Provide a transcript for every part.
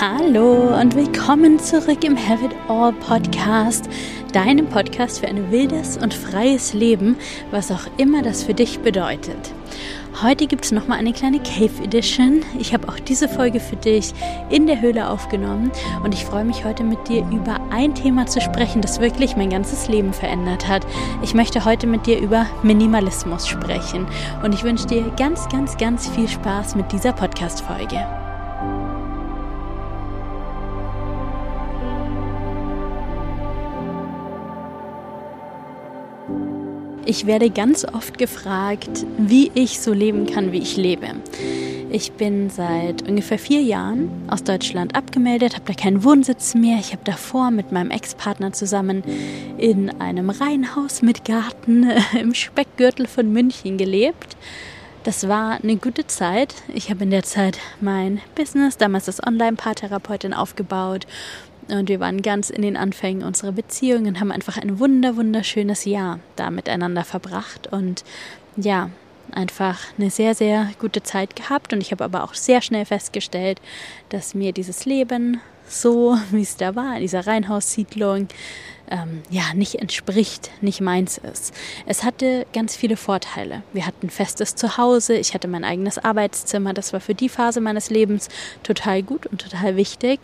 Hallo und willkommen zurück im Have It All Podcast, deinem Podcast für ein wildes und freies Leben, was auch immer das für dich bedeutet. Heute gibt es nochmal eine kleine Cave Edition. Ich habe auch diese Folge für dich in der Höhle aufgenommen und ich freue mich heute mit dir über ein Thema zu sprechen, das wirklich mein ganzes Leben verändert hat. Ich möchte heute mit dir über Minimalismus sprechen und ich wünsche dir ganz, ganz, ganz viel Spaß mit dieser Podcast-Folge. Ich werde ganz oft gefragt, wie ich so leben kann, wie ich lebe. Ich bin seit ungefähr vier Jahren aus Deutschland abgemeldet, habe da keinen Wohnsitz mehr. Ich habe davor mit meinem Ex-Partner zusammen in einem Reihenhaus mit Garten im Speckgürtel von München gelebt. Das war eine gute Zeit. Ich habe in der Zeit mein Business, damals als Online-Paartherapeutin, aufgebaut und wir waren ganz in den Anfängen unserer Beziehung und haben einfach ein wunder, wunderschönes Jahr da miteinander verbracht. Und ja, einfach eine sehr, sehr gute Zeit gehabt. Und ich habe aber auch sehr schnell festgestellt, dass mir dieses Leben so, wie es da war, in dieser Reihenhaussiedlung, ähm, ja, nicht entspricht, nicht meins ist. Es hatte ganz viele Vorteile. Wir hatten festes Zuhause, ich hatte mein eigenes Arbeitszimmer. Das war für die Phase meines Lebens total gut und total wichtig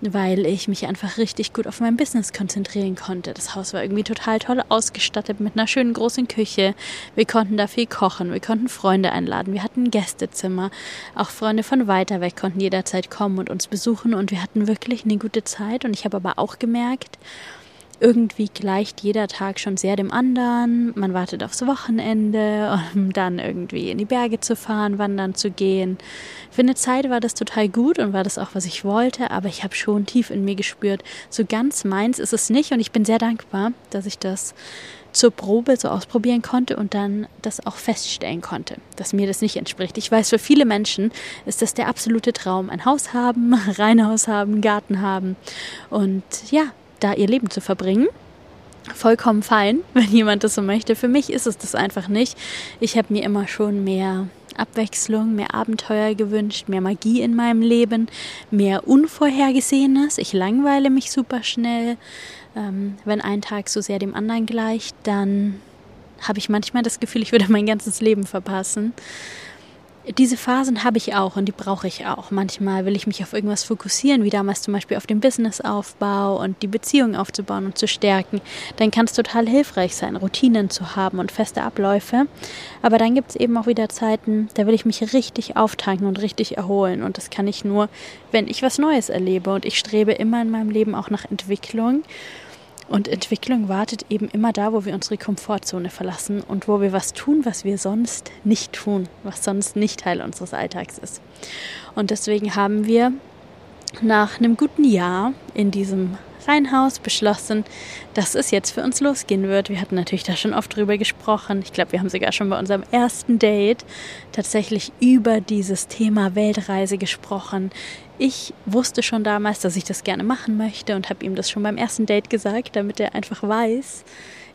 weil ich mich einfach richtig gut auf mein Business konzentrieren konnte. Das Haus war irgendwie total toll ausgestattet mit einer schönen großen Küche. Wir konnten da viel kochen, wir konnten Freunde einladen, wir hatten Gästezimmer. Auch Freunde von weiter weg konnten jederzeit kommen und uns besuchen und wir hatten wirklich eine gute Zeit. Und ich habe aber auch gemerkt, irgendwie gleicht jeder Tag schon sehr dem anderen. Man wartet aufs Wochenende, um dann irgendwie in die Berge zu fahren, wandern zu gehen. Für eine Zeit war das total gut und war das auch, was ich wollte, aber ich habe schon tief in mir gespürt, so ganz meins ist es nicht und ich bin sehr dankbar, dass ich das zur Probe so ausprobieren konnte und dann das auch feststellen konnte, dass mir das nicht entspricht. Ich weiß, für viele Menschen ist das der absolute Traum, ein Haus haben, Reihenhaus haben, Garten haben und ja, da ihr Leben zu verbringen. Vollkommen fein, wenn jemand das so möchte. Für mich ist es das einfach nicht. Ich habe mir immer schon mehr Abwechslung, mehr Abenteuer gewünscht, mehr Magie in meinem Leben, mehr Unvorhergesehenes. Ich langweile mich super schnell. Ähm, wenn ein Tag so sehr dem anderen gleicht, dann habe ich manchmal das Gefühl, ich würde mein ganzes Leben verpassen diese Phasen habe ich auch und die brauche ich auch. Manchmal will ich mich auf irgendwas fokussieren, wie damals zum Beispiel auf den Businessaufbau und die Beziehung aufzubauen und zu stärken. Dann kann es total hilfreich sein, Routinen zu haben und feste Abläufe. Aber dann gibt es eben auch wieder Zeiten, da will ich mich richtig auftanken und richtig erholen. Und das kann ich nur, wenn ich was Neues erlebe. Und ich strebe immer in meinem Leben auch nach Entwicklung. Und Entwicklung wartet eben immer da, wo wir unsere Komfortzone verlassen und wo wir was tun, was wir sonst nicht tun, was sonst nicht Teil unseres Alltags ist. Und deswegen haben wir nach einem guten Jahr in diesem Reihenhaus beschlossen, dass es jetzt für uns losgehen wird. Wir hatten natürlich da schon oft drüber gesprochen. Ich glaube, wir haben sogar schon bei unserem ersten Date tatsächlich über dieses Thema Weltreise gesprochen, ich wusste schon damals, dass ich das gerne machen möchte und habe ihm das schon beim ersten Date gesagt, damit er einfach weiß,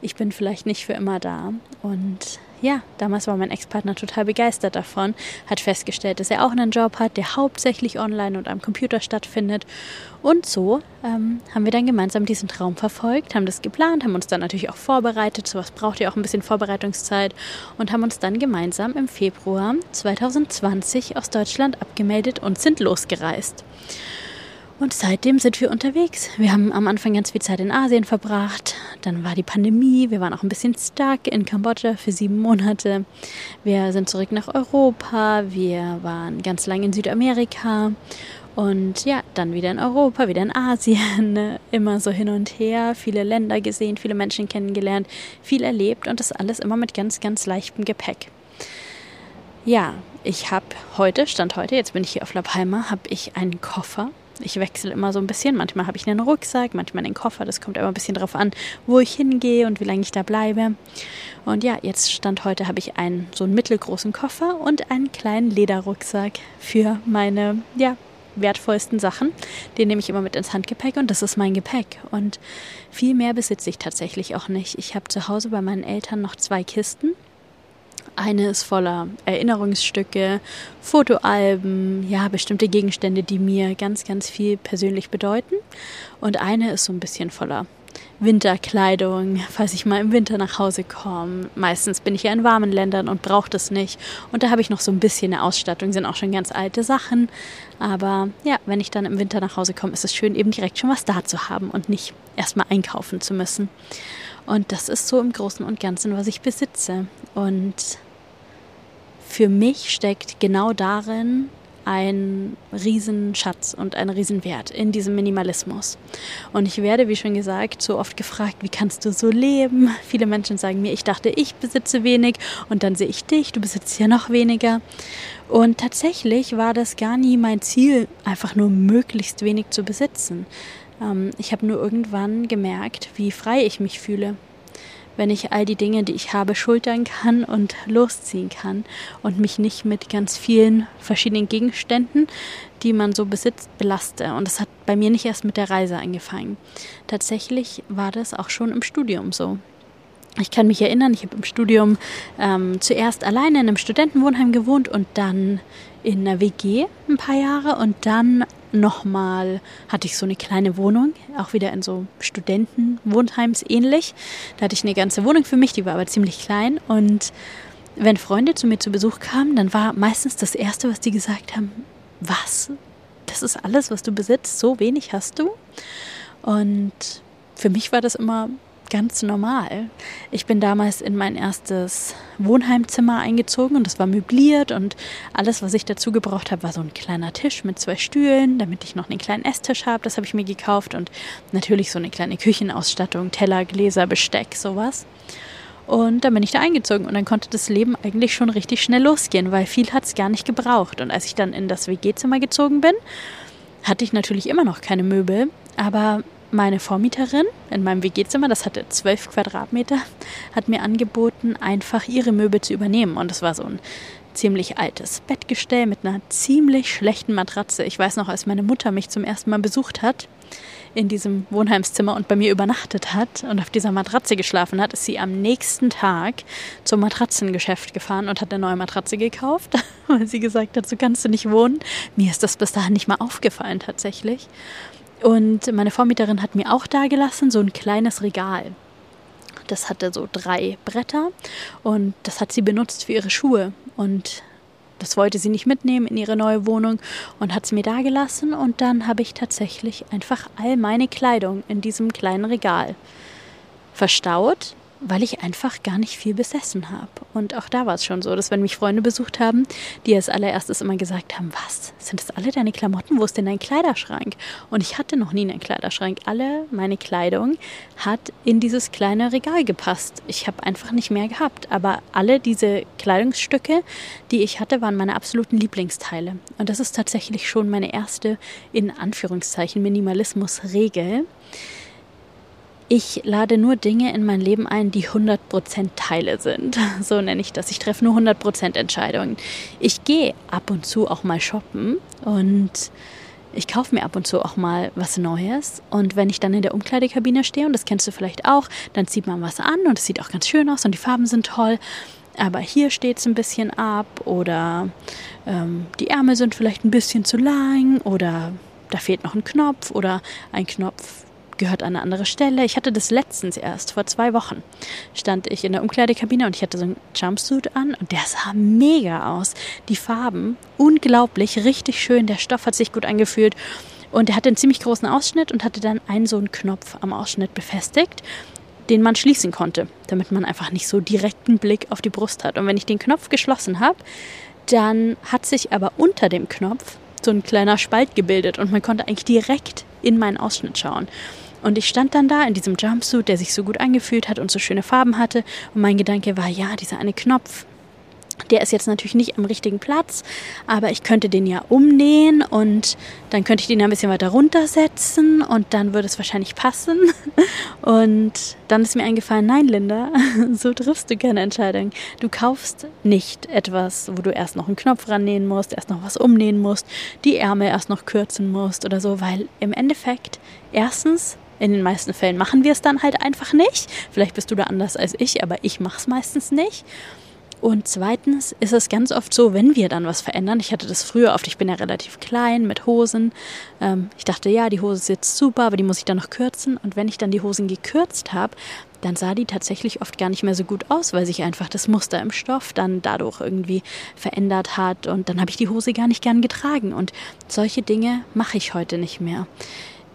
ich bin vielleicht nicht für immer da. Und ja, damals war mein Ex-Partner total begeistert davon, hat festgestellt, dass er auch einen Job hat, der hauptsächlich online und am Computer stattfindet. Und so ähm, haben wir dann gemeinsam diesen Traum verfolgt, haben das geplant, haben uns dann natürlich auch vorbereitet. Sowas braucht ja auch ein bisschen Vorbereitungszeit und haben uns dann gemeinsam im Februar 2020 aus Deutschland abgemeldet und sind losgereist. Und seitdem sind wir unterwegs. Wir haben am Anfang ganz viel Zeit in Asien verbracht. Dann war die Pandemie. Wir waren auch ein bisschen stuck in Kambodscha für sieben Monate. Wir sind zurück nach Europa. Wir waren ganz lange in Südamerika. Und ja, dann wieder in Europa, wieder in Asien, immer so hin und her, viele Länder gesehen, viele Menschen kennengelernt, viel erlebt und das alles immer mit ganz, ganz leichtem Gepäck. Ja, ich habe heute, Stand heute, jetzt bin ich hier auf La Palma, habe ich einen Koffer ich wechsle immer so ein bisschen. Manchmal habe ich einen Rucksack, manchmal einen Koffer. Das kommt immer ein bisschen darauf an, wo ich hingehe und wie lange ich da bleibe. Und ja, jetzt stand heute habe ich einen so einen mittelgroßen Koffer und einen kleinen Lederrucksack für meine ja wertvollsten Sachen. Den nehme ich immer mit ins Handgepäck und das ist mein Gepäck. Und viel mehr besitze ich tatsächlich auch nicht. Ich habe zu Hause bei meinen Eltern noch zwei Kisten Eine ist voller Erinnerungsstücke, Fotoalben, ja, bestimmte Gegenstände, die mir ganz, ganz viel persönlich bedeuten. Und eine ist so ein bisschen voller Winterkleidung, falls ich mal im Winter nach Hause komme. Meistens bin ich ja in warmen Ländern und brauche das nicht. Und da habe ich noch so ein bisschen eine Ausstattung, sind auch schon ganz alte Sachen. Aber ja, wenn ich dann im Winter nach Hause komme, ist es schön, eben direkt schon was da zu haben und nicht erstmal einkaufen zu müssen. Und das ist so im Großen und Ganzen, was ich besitze. Und für mich steckt genau darin ein Riesenschatz und ein Riesenwert in diesem Minimalismus. Und ich werde, wie schon gesagt, so oft gefragt, wie kannst du so leben? Viele Menschen sagen mir, ich dachte, ich besitze wenig und dann sehe ich dich, du besitzt ja noch weniger. Und tatsächlich war das gar nie mein Ziel, einfach nur möglichst wenig zu besitzen. Ähm, ich habe nur irgendwann gemerkt, wie frei ich mich fühle wenn ich all die Dinge, die ich habe, schultern kann und losziehen kann und mich nicht mit ganz vielen verschiedenen Gegenständen, die man so besitzt, belaste. Und das hat bei mir nicht erst mit der Reise angefangen. Tatsächlich war das auch schon im Studium so. Ich kann mich erinnern, ich habe im Studium ähm, zuerst alleine in einem Studentenwohnheim gewohnt und dann in einer WG ein paar Jahre und dann nochmal hatte ich so eine kleine Wohnung, auch wieder in so Studentenwohnheims ähnlich. Da hatte ich eine ganze Wohnung für mich, die war aber ziemlich klein. Und wenn Freunde zu mir zu Besuch kamen, dann war meistens das Erste, was die gesagt haben, was? Das ist alles, was du besitzt? So wenig hast du? Und für mich war das immer ganz normal. Ich bin damals in mein erstes Wohnheimzimmer eingezogen und das war möbliert und alles, was ich dazu gebraucht habe, war so ein kleiner Tisch mit zwei Stühlen, damit ich noch einen kleinen Esstisch habe. Das habe ich mir gekauft und natürlich so eine kleine Küchenausstattung, Teller, Gläser, Besteck, sowas. Und dann bin ich da eingezogen und dann konnte das Leben eigentlich schon richtig schnell losgehen, weil viel hat es gar nicht gebraucht. Und als ich dann in das WG-Zimmer gezogen bin, hatte ich natürlich immer noch keine Möbel, aber meine Vormieterin in meinem WG-Zimmer, das hatte zwölf Quadratmeter, hat mir angeboten, einfach ihre Möbel zu übernehmen. Und das war so ein ziemlich altes Bettgestell mit einer ziemlich schlechten Matratze. Ich weiß noch, als meine Mutter mich zum ersten Mal besucht hat in diesem Wohnheimszimmer und bei mir übernachtet hat und auf dieser Matratze geschlafen hat, ist sie am nächsten Tag zum Matratzengeschäft gefahren und hat eine neue Matratze gekauft, weil sie gesagt hat, so kannst du nicht wohnen. Mir ist das bis dahin nicht mal aufgefallen tatsächlich. Und meine Vormieterin hat mir auch da gelassen so ein kleines Regal. Das hatte so drei Bretter und das hat sie benutzt für ihre Schuhe. Und das wollte sie nicht mitnehmen in ihre neue Wohnung und hat es mir da gelassen. Und dann habe ich tatsächlich einfach all meine Kleidung in diesem kleinen Regal verstaut weil ich einfach gar nicht viel besessen habe. Und auch da war es schon so, dass wenn mich Freunde besucht haben, die als allererstes immer gesagt haben, was, sind das alle deine Klamotten? Wo ist denn dein Kleiderschrank? Und ich hatte noch nie einen Kleiderschrank. Alle meine Kleidung hat in dieses kleine Regal gepasst. Ich habe einfach nicht mehr gehabt. Aber alle diese Kleidungsstücke, die ich hatte, waren meine absoluten Lieblingsteile. Und das ist tatsächlich schon meine erste, in Anführungszeichen, Minimalismus-Regel ich lade nur Dinge in mein Leben ein, die 100% Teile sind. So nenne ich das. Ich treffe nur 100% Entscheidungen. Ich gehe ab und zu auch mal shoppen und ich kaufe mir ab und zu auch mal was Neues. Und wenn ich dann in der Umkleidekabine stehe, und das kennst du vielleicht auch, dann zieht man was an und es sieht auch ganz schön aus und die Farben sind toll. Aber hier steht es ein bisschen ab oder ähm, die Ärmel sind vielleicht ein bisschen zu lang oder da fehlt noch ein Knopf oder ein Knopf gehört an eine andere Stelle. Ich hatte das letztens erst, vor zwei Wochen, stand ich in der Umkleidekabine und ich hatte so einen Jumpsuit an und der sah mega aus. Die Farben, unglaublich, richtig schön. Der Stoff hat sich gut angefühlt und er hatte einen ziemlich großen Ausschnitt und hatte dann einen so einen Knopf am Ausschnitt befestigt den man schließen konnte, damit man einfach nicht so direkten Blick auf die Brust hat. Und wenn ich den Knopf geschlossen habe, dann hat sich aber unter dem Knopf so ein kleiner Spalt gebildet und man konnte eigentlich direkt in meinen Ausschnitt schauen. Und ich stand dann da in diesem Jumpsuit, der sich so gut angefühlt hat und so schöne Farben hatte. Und mein Gedanke war, ja, dieser eine Knopf, der ist jetzt natürlich nicht am richtigen Platz, aber ich könnte den ja umnähen und dann könnte ich den ein bisschen weiter runtersetzen und dann würde es wahrscheinlich passen. Und dann ist mir eingefallen, nein, Linda, so triffst du keine Entscheidung. Du kaufst nicht etwas, wo du erst noch einen Knopf rannähen musst, erst noch was umnähen musst, die Ärmel erst noch kürzen musst oder so, weil im Endeffekt erstens in den meisten Fällen machen wir es dann halt einfach nicht. Vielleicht bist du da anders als ich, aber ich mache es meistens nicht. Und zweitens ist es ganz oft so, wenn wir dann was verändern, ich hatte das früher oft, ich bin ja relativ klein mit Hosen. Ähm, ich dachte, ja, die Hose sitzt super, aber die muss ich dann noch kürzen. Und wenn ich dann die Hosen gekürzt habe, dann sah die tatsächlich oft gar nicht mehr so gut aus, weil sich einfach das Muster im Stoff dann dadurch irgendwie verändert hat. Und dann habe ich die Hose gar nicht gern getragen. Und solche Dinge mache ich heute nicht mehr.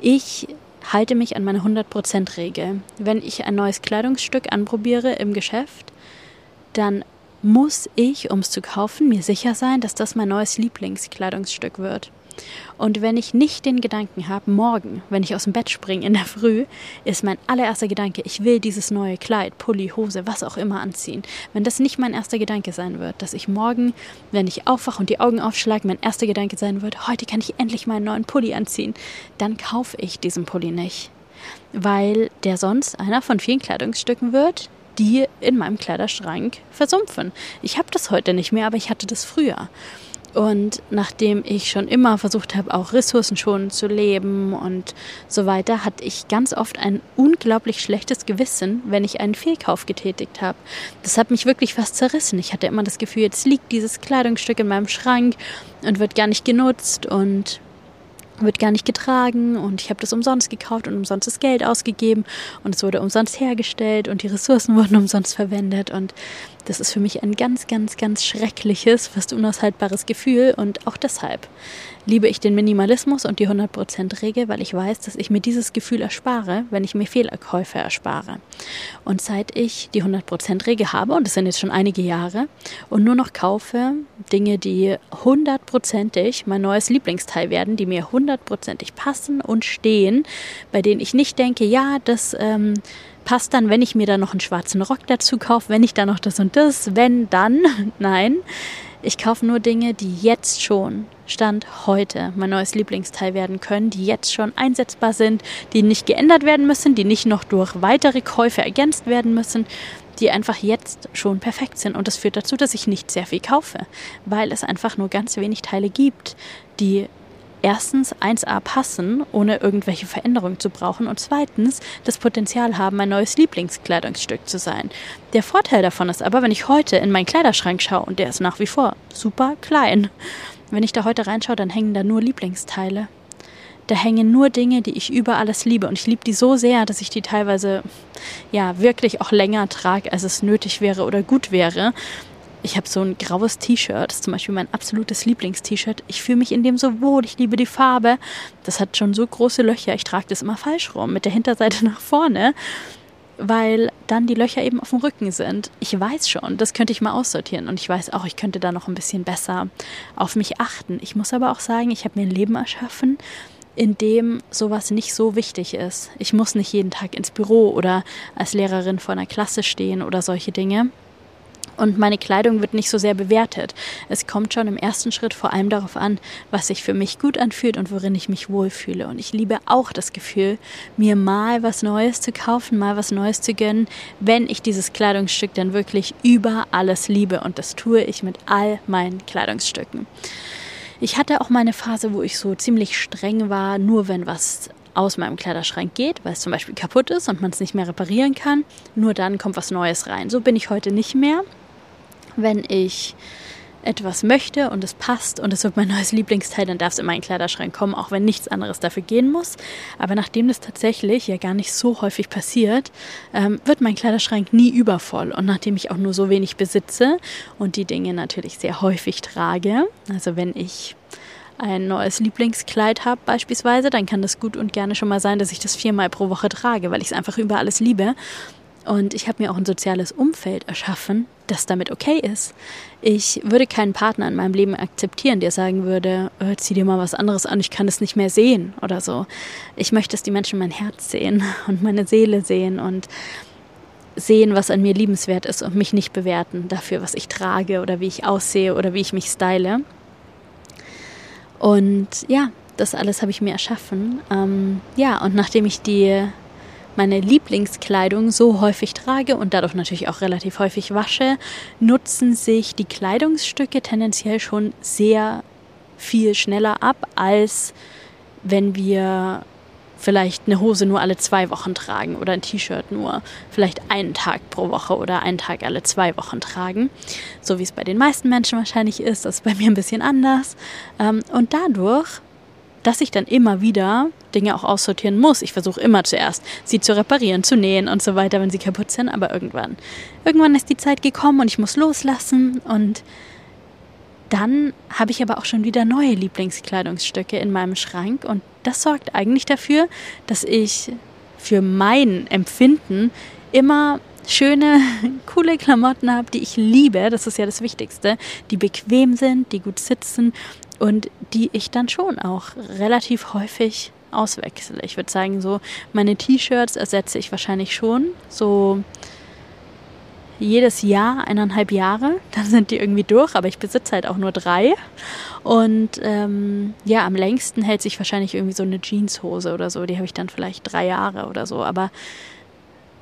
Ich halte mich an meine 100%-Regel. Wenn ich ein neues Kleidungsstück anprobiere im Geschäft, dann muss ich, um es zu kaufen, mir sicher sein, dass das mein neues Lieblingskleidungsstück wird. Und wenn ich nicht den Gedanken habe, morgen, wenn ich aus dem Bett springe in der Früh, ist mein allererster Gedanke, ich will dieses neue Kleid, Pulli, Hose, was auch immer anziehen. Wenn das nicht mein erster Gedanke sein wird, dass ich morgen, wenn ich aufwache und die Augen aufschlage, mein erster Gedanke sein wird, heute kann ich endlich meinen neuen Pulli anziehen, dann kaufe ich diesen Pulli nicht. Weil der sonst einer von vielen Kleidungsstücken wird, die in meinem Kleiderschrank versumpfen. Ich habe das heute nicht mehr, aber ich hatte das früher. Und nachdem ich schon immer versucht habe, auch ressourcenschonend zu leben und so weiter, hatte ich ganz oft ein unglaublich schlechtes Gewissen, wenn ich einen Fehlkauf getätigt habe. Das hat mich wirklich fast zerrissen. Ich hatte immer das Gefühl, jetzt liegt dieses Kleidungsstück in meinem Schrank und wird gar nicht genutzt und wird gar nicht getragen und ich habe das umsonst gekauft und umsonst das Geld ausgegeben und es wurde umsonst hergestellt und die Ressourcen wurden umsonst verwendet und das ist für mich ein ganz, ganz, ganz schreckliches, fast unaushaltbares Gefühl und auch deshalb liebe ich den Minimalismus und die 100%-Regel, weil ich weiß, dass ich mir dieses Gefühl erspare, wenn ich mir Fehlerkäufe erspare. Und seit ich die 100%-Regel habe, und das sind jetzt schon einige Jahre, und nur noch kaufe Dinge, die hundertprozentig mein neues Lieblingsteil werden, die mir hundertprozentig passen und stehen, bei denen ich nicht denke, ja, das ähm, passt dann, wenn ich mir da noch einen schwarzen Rock dazu kaufe, wenn ich da noch das und das, wenn dann, nein. Ich kaufe nur Dinge, die jetzt schon, Stand heute, mein neues Lieblingsteil werden können, die jetzt schon einsetzbar sind, die nicht geändert werden müssen, die nicht noch durch weitere Käufe ergänzt werden müssen, die einfach jetzt schon perfekt sind. Und das führt dazu, dass ich nicht sehr viel kaufe, weil es einfach nur ganz wenig Teile gibt, die erstens 1a passen, ohne irgendwelche Veränderungen zu brauchen und zweitens das Potenzial haben, mein neues Lieblingskleidungsstück zu sein. Der Vorteil davon ist aber, wenn ich heute in meinen Kleiderschrank schaue und der ist nach wie vor super klein, wenn ich da heute reinschaue, dann hängen da nur Lieblingsteile. Da hängen nur Dinge, die ich über alles liebe. Und ich liebe die so sehr, dass ich die teilweise ja wirklich auch länger trage, als es nötig wäre oder gut wäre. Ich habe so ein graues T-Shirt, zum Beispiel mein absolutes Lieblings-T-Shirt. Ich fühle mich in dem so wohl, ich liebe die Farbe. Das hat schon so große Löcher, ich trage das immer falsch rum, mit der Hinterseite nach vorne, weil dann die Löcher eben auf dem Rücken sind. Ich weiß schon, das könnte ich mal aussortieren und ich weiß auch, ich könnte da noch ein bisschen besser auf mich achten. Ich muss aber auch sagen, ich habe mir ein Leben erschaffen, in dem sowas nicht so wichtig ist. Ich muss nicht jeden Tag ins Büro oder als Lehrerin vor einer Klasse stehen oder solche Dinge und meine Kleidung wird nicht so sehr bewertet. Es kommt schon im ersten Schritt vor allem darauf an, was sich für mich gut anfühlt und worin ich mich wohlfühle. Und ich liebe auch das Gefühl, mir mal was Neues zu kaufen, mal was Neues zu gönnen, wenn ich dieses Kleidungsstück dann wirklich über alles liebe. Und das tue ich mit all meinen Kleidungsstücken. Ich hatte auch mal eine Phase, wo ich so ziemlich streng war, nur wenn was aus meinem Kleiderschrank geht, weil es zum Beispiel kaputt ist und man es nicht mehr reparieren kann, nur dann kommt was Neues rein. So bin ich heute nicht mehr wenn ich etwas möchte und es passt und es wird mein neues Lieblingsteil, dann darf es in meinen Kleiderschrank kommen, auch wenn nichts anderes dafür gehen muss. Aber nachdem das tatsächlich ja gar nicht so häufig passiert, ähm, wird mein Kleiderschrank nie übervoll. Und nachdem ich auch nur so wenig besitze und die Dinge natürlich sehr häufig trage, also wenn ich ein neues Lieblingskleid habe beispielsweise, dann kann das gut und gerne schon mal sein, dass ich das viermal pro Woche trage, weil ich es einfach über alles liebe. Und ich habe mir auch ein soziales Umfeld erschaffen, das damit okay ist. Ich würde keinen Partner in meinem Leben akzeptieren, der sagen würde, oh, zieh dir mal was anderes an, ich kann es nicht mehr sehen oder so. Ich möchte, dass die Menschen mein Herz sehen und meine Seele sehen und sehen, was an mir liebenswert ist und mich nicht bewerten dafür, was ich trage oder wie ich aussehe oder wie ich mich style. Und ja, das alles habe ich mir erschaffen. Ähm, ja, und nachdem ich die meine Lieblingskleidung so häufig trage und dadurch natürlich auch relativ häufig wasche, nutzen sich die Kleidungsstücke tendenziell schon sehr viel schneller ab, als wenn wir vielleicht eine Hose nur alle zwei Wochen tragen oder ein T-Shirt nur vielleicht einen Tag pro Woche oder einen Tag alle zwei Wochen tragen. So wie es bei den meisten Menschen wahrscheinlich ist. Das ist bei mir ein bisschen anders. Ähm, und dadurch dass ich dann immer wieder Dinge auch aussortieren muss. Ich versuche immer zuerst, sie zu reparieren, zu nähen und so weiter, wenn sie kaputt sind. Aber irgendwann, irgendwann ist die Zeit gekommen und ich muss loslassen. Und dann habe ich aber auch schon wieder neue Lieblingskleidungsstücke in meinem Schrank. Und das sorgt eigentlich dafür, dass ich für mein Empfinden immer schöne, coole Klamotten habe, die ich liebe. Das ist ja das Wichtigste. Die bequem sind, die gut sitzen und die ich dann schon auch relativ häufig auswechsle. Ich würde sagen, so meine T-Shirts ersetze ich wahrscheinlich schon so jedes Jahr, eineinhalb Jahre, dann sind die irgendwie durch, aber ich besitze halt auch nur drei. Und ähm, ja, am längsten hält sich wahrscheinlich irgendwie so eine Jeanshose oder so. Die habe ich dann vielleicht drei Jahre oder so. Aber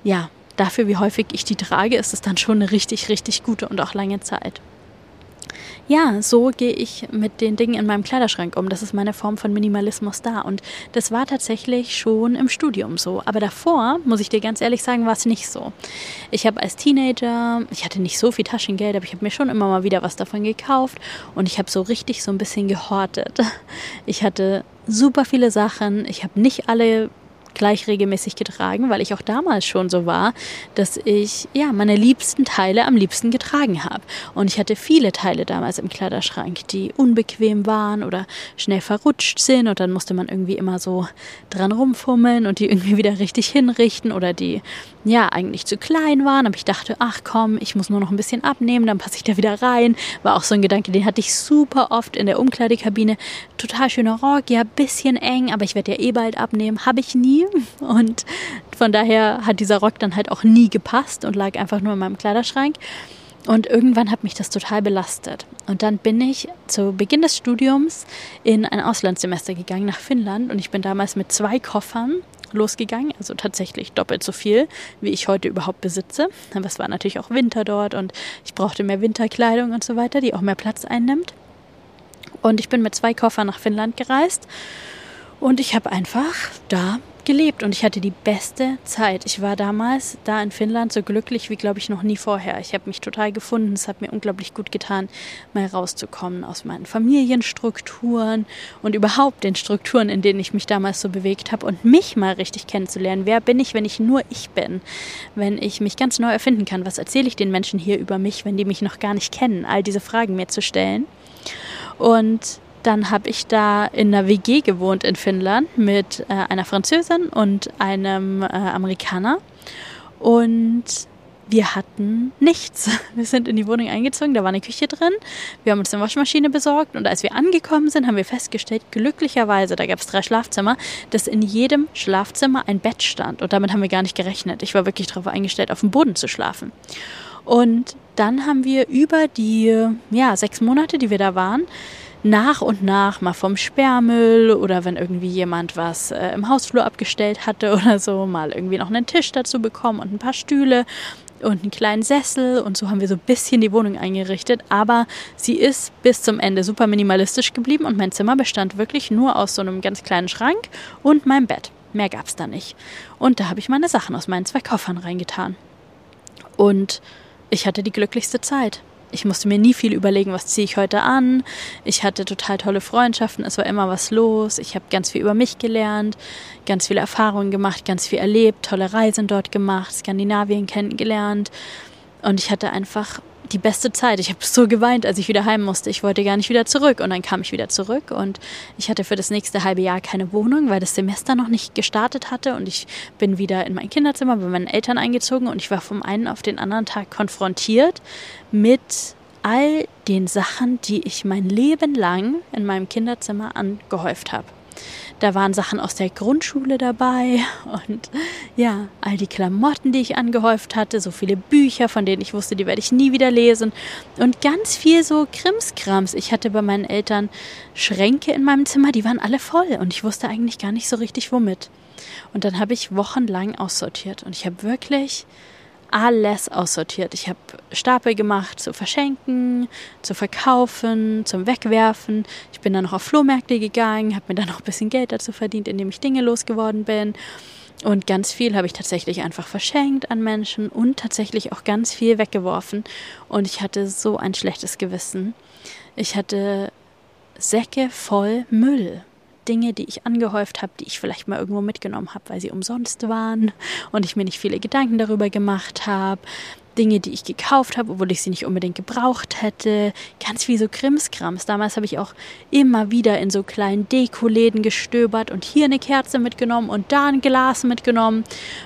ja, dafür, wie häufig ich die trage, ist es dann schon eine richtig, richtig gute und auch lange Zeit. Ja, so gehe ich mit den Dingen in meinem Kleiderschrank um. Das ist meine Form von Minimalismus da. Und das war tatsächlich schon im Studium so. Aber davor, muss ich dir ganz ehrlich sagen, war es nicht so. Ich habe als Teenager, ich hatte nicht so viel Taschengeld, aber ich habe mir schon immer mal wieder was davon gekauft. Und ich habe so richtig so ein bisschen gehortet. Ich hatte super viele Sachen. Ich habe nicht alle gleich regelmäßig getragen, weil ich auch damals schon so war, dass ich ja meine liebsten Teile am liebsten getragen habe. Und ich hatte viele Teile damals im Kleiderschrank, die unbequem waren oder schnell verrutscht sind und dann musste man irgendwie immer so dran rumfummeln und die irgendwie wieder richtig hinrichten oder die ja eigentlich zu klein waren. Aber ich dachte, ach komm, ich muss nur noch ein bisschen abnehmen, dann passe ich da wieder rein. War auch so ein Gedanke, den hatte ich super oft in der Umkleidekabine. Total schöner Rock, ja, bisschen eng, aber ich werde ja eh bald abnehmen. Habe ich nie. Und von daher hat dieser Rock dann halt auch nie gepasst und lag einfach nur in meinem Kleiderschrank. Und irgendwann hat mich das total belastet. Und dann bin ich zu Beginn des Studiums in ein Auslandssemester gegangen nach Finnland. Und ich bin damals mit zwei Koffern losgegangen, also tatsächlich doppelt so viel, wie ich heute überhaupt besitze. Aber es war natürlich auch Winter dort und ich brauchte mehr Winterkleidung und so weiter, die auch mehr Platz einnimmt. Und ich bin mit zwei Koffern nach Finnland gereist und ich habe einfach da gelebt und ich hatte die beste Zeit. Ich war damals da in Finnland so glücklich wie, glaube ich, noch nie vorher. Ich habe mich total gefunden. Es hat mir unglaublich gut getan, mal rauszukommen aus meinen Familienstrukturen und überhaupt den Strukturen, in denen ich mich damals so bewegt habe und mich mal richtig kennenzulernen. Wer bin ich, wenn ich nur ich bin? Wenn ich mich ganz neu erfinden kann? Was erzähle ich den Menschen hier über mich, wenn die mich noch gar nicht kennen? All diese Fragen mir zu stellen. Und dann habe ich da in einer WG gewohnt in Finnland mit äh, einer Französin und einem äh, Amerikaner. Und wir hatten nichts. Wir sind in die Wohnung eingezogen, da war eine Küche drin. Wir haben uns eine Waschmaschine besorgt und als wir angekommen sind, haben wir festgestellt, glücklicherweise, da gab es drei Schlafzimmer, dass in jedem Schlafzimmer ein Bett stand. Und damit haben wir gar nicht gerechnet. Ich war wirklich darauf eingestellt, auf dem Boden zu schlafen. Und dann haben wir über die ja, sechs Monate, die wir da waren, nach und nach mal vom Sperrmüll oder wenn irgendwie jemand was äh, im Hausflur abgestellt hatte oder so, mal irgendwie noch einen Tisch dazu bekommen und ein paar Stühle und einen kleinen Sessel und so haben wir so ein bisschen die Wohnung eingerichtet, aber sie ist bis zum Ende super minimalistisch geblieben und mein Zimmer bestand wirklich nur aus so einem ganz kleinen Schrank und meinem Bett. Mehr gab es da nicht. Und da habe ich meine Sachen aus meinen zwei Koffern reingetan. Und ich hatte die glücklichste Zeit ich musste mir nie viel überlegen, was ziehe ich heute an. Ich hatte total tolle Freundschaften, es war immer was los. Ich habe ganz viel über mich gelernt, ganz viele Erfahrungen gemacht, ganz viel erlebt, tolle Reisen dort gemacht, Skandinavien kennengelernt. Und ich hatte einfach die beste Zeit. Ich habe so geweint, als ich wieder heim musste. Ich wollte gar nicht wieder zurück. Und dann kam ich wieder zurück und ich hatte für das nächste halbe Jahr keine Wohnung, weil das Semester noch nicht gestartet hatte. Und ich bin wieder in mein Kinderzimmer bei meinen Eltern eingezogen und ich war vom einen auf den anderen Tag konfrontiert mit all den Sachen, die ich mein Leben lang in meinem Kinderzimmer angehäuft habe. Da waren Sachen aus der Grundschule dabei und ja, all die Klamotten, die ich angehäuft hatte, so viele Bücher, von denen ich wusste, die werde ich nie wieder lesen und ganz viel so Krimskrams. Ich hatte bei meinen Eltern Schränke in meinem Zimmer, die waren alle voll und ich wusste eigentlich gar nicht so richtig womit. Und dann habe ich wochenlang aussortiert und ich habe wirklich alles aussortiert. Ich habe Stapel gemacht zu verschenken, zu verkaufen, zum Wegwerfen. Ich bin dann noch auf Flohmärkte gegangen, habe mir dann noch ein bisschen Geld dazu verdient, indem ich Dinge losgeworden bin. Und ganz viel habe ich tatsächlich einfach verschenkt an Menschen und tatsächlich auch ganz viel weggeworfen. Und ich hatte so ein schlechtes Gewissen. Ich hatte Säcke voll Müll. Dinge, die ich angehäuft habe, die ich vielleicht mal irgendwo mitgenommen habe, weil sie umsonst waren und ich mir nicht viele Gedanken darüber gemacht habe. Dinge, die ich gekauft habe, obwohl ich sie nicht unbedingt gebraucht hätte. Ganz wie so Krimskrams. Damals habe ich auch immer wieder in so kleinen Dekoläden gestöbert und hier eine Kerze mitgenommen und da ein Glas mitgenommen.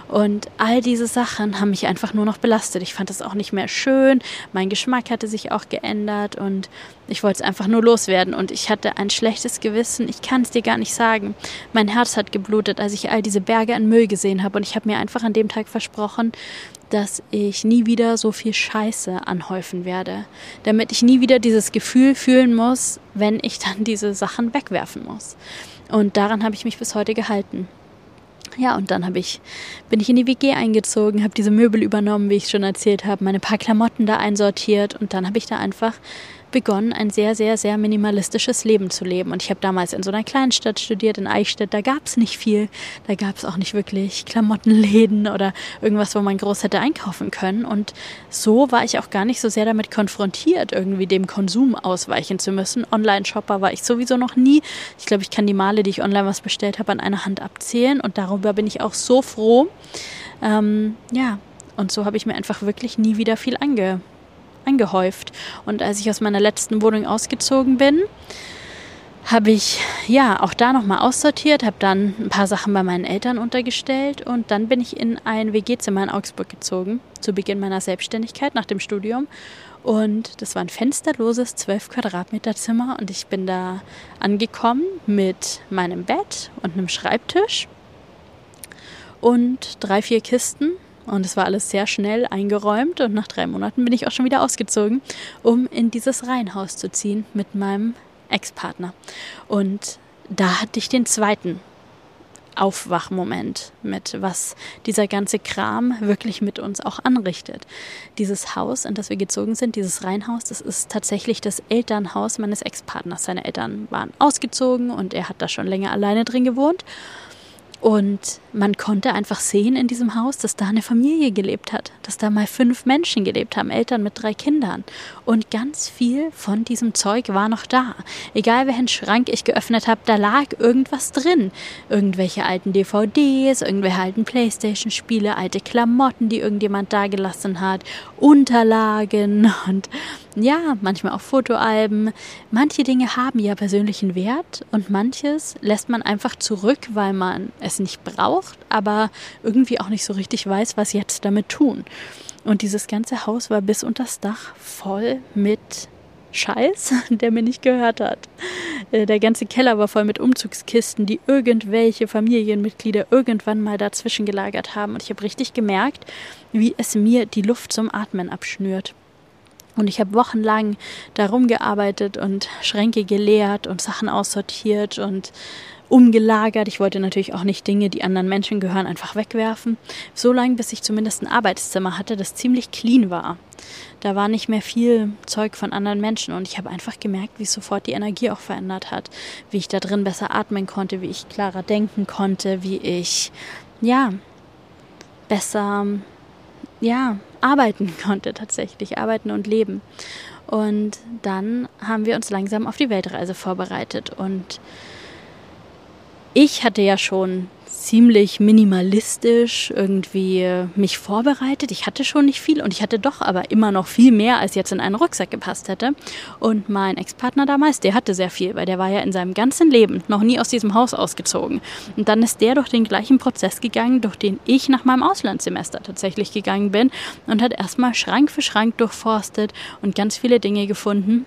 Und all diese Sachen haben mich einfach nur noch belastet. Ich fand es auch nicht mehr schön. Mein Geschmack hatte sich auch geändert und ich wollte es einfach nur loswerden. Und ich hatte ein schlechtes Gewissen. Ich kann es dir gar nicht sagen. Mein Herz hat geblutet, als ich all diese Berge an Müll gesehen habe. Und ich habe mir einfach an dem Tag versprochen, dass ich nie wieder so viel Scheiße anhäufen werde, damit ich nie wieder dieses Gefühl fühlen muss, wenn ich dann diese Sachen wegwerfen muss. Und daran habe ich mich bis heute gehalten. Ja, und dann habe ich, bin ich in die WG eingezogen, habe diese Möbel übernommen, wie ich schon erzählt habe, meine paar Klamotten da einsortiert und dann habe ich da einfach begonnen, ein sehr, sehr, sehr minimalistisches Leben zu leben. Und ich habe damals in so einer kleinen Stadt studiert, in Eichstätt. Da gab es nicht viel. Da gab es auch nicht wirklich Klamottenläden oder irgendwas, wo man groß hätte einkaufen können. Und so war ich auch gar nicht so sehr damit konfrontiert, irgendwie dem Konsum ausweichen zu müssen. Online-Shopper war ich sowieso noch nie. Ich glaube, ich kann die Male, die ich online was bestellt habe, an einer Hand abzählen. Und darüber bin ich auch so froh. Ähm, ja, und so habe ich mir einfach wirklich nie wieder viel ange angehäuft. Und als ich aus meiner letzten Wohnung ausgezogen bin, habe ich ja auch da nochmal aussortiert, habe dann ein paar Sachen bei meinen Eltern untergestellt und dann bin ich in ein WG-Zimmer in Augsburg gezogen, zu Beginn meiner Selbstständigkeit nach dem Studium. Und das war ein fensterloses 12 Quadratmeter Zimmer und ich bin da angekommen mit meinem Bett und einem Schreibtisch und drei, vier Kisten und es war alles sehr schnell eingeräumt und nach drei Monaten bin ich auch schon wieder ausgezogen, um in dieses Reihenhaus zu ziehen mit meinem Ex-Partner. Und da hatte ich den zweiten Aufwachmoment mit, was dieser ganze Kram wirklich mit uns auch anrichtet. Dieses Haus, in das wir gezogen sind, dieses Reihenhaus, das ist tatsächlich das Elternhaus meines Ex-Partners. Seine Eltern waren ausgezogen und er hat da schon länger alleine drin gewohnt. Und man konnte einfach sehen in diesem Haus, dass da eine Familie gelebt hat, dass da mal fünf Menschen gelebt haben, Eltern mit drei Kindern. Und ganz viel von diesem Zeug war noch da. Egal welchen Schrank ich geöffnet habe, da lag irgendwas drin. Irgendwelche alten DVDs, irgendwelche alten Playstation-Spiele, alte Klamotten, die irgendjemand da gelassen hat, Unterlagen und ja, manchmal auch Fotoalben. Manche Dinge haben ja persönlichen Wert und manches lässt man einfach zurück, weil man es nicht braucht, aber irgendwie auch nicht so richtig weiß, was jetzt damit tun. Und dieses ganze Haus war bis unter das Dach voll mit Scheiß, der mir nicht gehört hat. Äh, der ganze Keller war voll mit Umzugskisten, die irgendwelche Familienmitglieder irgendwann mal dazwischen gelagert haben. Und ich habe richtig gemerkt, wie es mir die Luft zum Atmen abschnürt. Und ich habe wochenlang darum gearbeitet und Schränke geleert und Sachen aussortiert und umgelagert. Ich wollte natürlich auch nicht Dinge, die anderen Menschen gehören, einfach wegwerfen. So lange, bis ich zumindest ein Arbeitszimmer hatte, das ziemlich clean war. Da war nicht mehr viel Zeug von anderen Menschen und ich habe einfach gemerkt, wie es sofort die Energie auch verändert hat, wie ich da drin besser atmen konnte, wie ich klarer denken konnte, wie ich ja besser ja arbeiten konnte tatsächlich, arbeiten und leben. Und dann haben wir uns langsam auf die Weltreise vorbereitet und ich hatte ja schon ziemlich minimalistisch irgendwie mich vorbereitet. Ich hatte schon nicht viel und ich hatte doch aber immer noch viel mehr, als jetzt in einen Rucksack gepasst hätte. Und mein Ex-Partner damals, der hatte sehr viel, weil der war ja in seinem ganzen Leben noch nie aus diesem Haus ausgezogen. Und dann ist der durch den gleichen Prozess gegangen, durch den ich nach meinem Auslandssemester tatsächlich gegangen bin und hat erstmal Schrank für Schrank durchforstet und ganz viele Dinge gefunden,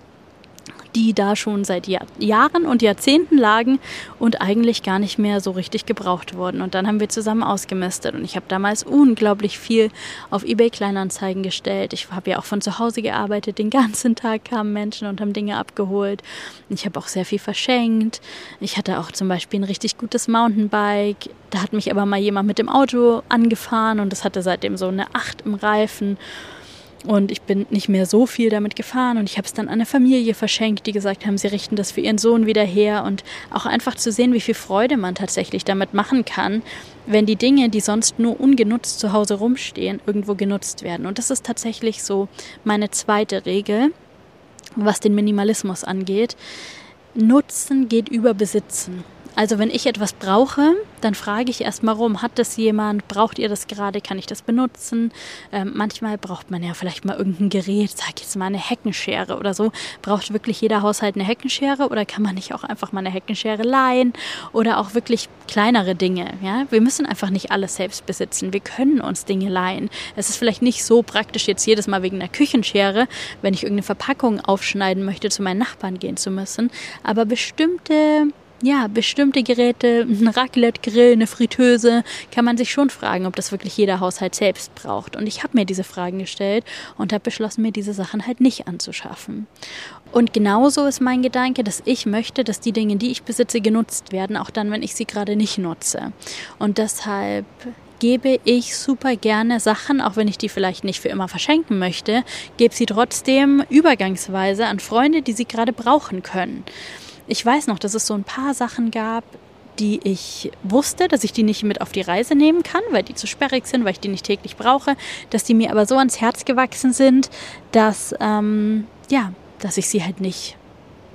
die da schon seit Jahr Jahren und Jahrzehnten lagen und eigentlich gar nicht mehr so richtig gebraucht wurden. Und dann haben wir zusammen ausgemistet und ich habe damals unglaublich viel auf eBay Kleinanzeigen gestellt. Ich habe ja auch von zu Hause gearbeitet. Den ganzen Tag kamen Menschen und haben Dinge abgeholt. Ich habe auch sehr viel verschenkt. Ich hatte auch zum Beispiel ein richtig gutes Mountainbike. Da hat mich aber mal jemand mit dem Auto angefahren und das hatte seitdem so eine Acht im Reifen. Und ich bin nicht mehr so viel damit gefahren und ich habe es dann an eine Familie verschenkt, die gesagt haben, sie richten das für ihren Sohn wieder her und auch einfach zu sehen, wie viel Freude man tatsächlich damit machen kann, wenn die Dinge, die sonst nur ungenutzt zu Hause rumstehen, irgendwo genutzt werden. Und das ist tatsächlich so meine zweite Regel, was den Minimalismus angeht. Nutzen geht über Besitzen. Also wenn ich etwas brauche, dann frage ich erstmal rum, hat das jemand, braucht ihr das gerade, kann ich das benutzen? Ähm, manchmal braucht man ja vielleicht mal irgendein Gerät, sag jetzt mal eine Heckenschere oder so. Braucht wirklich jeder Haushalt eine Heckenschere oder kann man nicht auch einfach mal eine Heckenschere leihen oder auch wirklich kleinere Dinge? Ja? Wir müssen einfach nicht alles selbst besitzen. Wir können uns Dinge leihen. Es ist vielleicht nicht so praktisch, jetzt jedes Mal wegen einer Küchenschere, wenn ich irgendeine Verpackung aufschneiden möchte, zu meinen Nachbarn gehen zu müssen. Aber bestimmte ja, bestimmte Geräte, ein Raclette-Grill, eine Fritteuse, kann man sich schon fragen, ob das wirklich jeder Haushalt selbst braucht. Und ich habe mir diese Fragen gestellt und habe beschlossen, mir diese Sachen halt nicht anzuschaffen. Und genauso ist mein Gedanke, dass ich möchte, dass die Dinge, die ich besitze, genutzt werden, auch dann, wenn ich sie gerade nicht nutze. Und deshalb gebe ich super gerne Sachen, auch wenn ich die vielleicht nicht für immer verschenken möchte, gebe sie trotzdem übergangsweise an Freunde, die sie gerade brauchen können ich weiß noch, dass es so ein paar Sachen gab, die ich wusste, dass ich die nicht mit auf die Reise nehmen kann, weil die zu sperrig sind, weil ich die nicht täglich brauche, dass die mir aber so ans Herz gewachsen sind, dass ähm, ja, dass ich sie halt nicht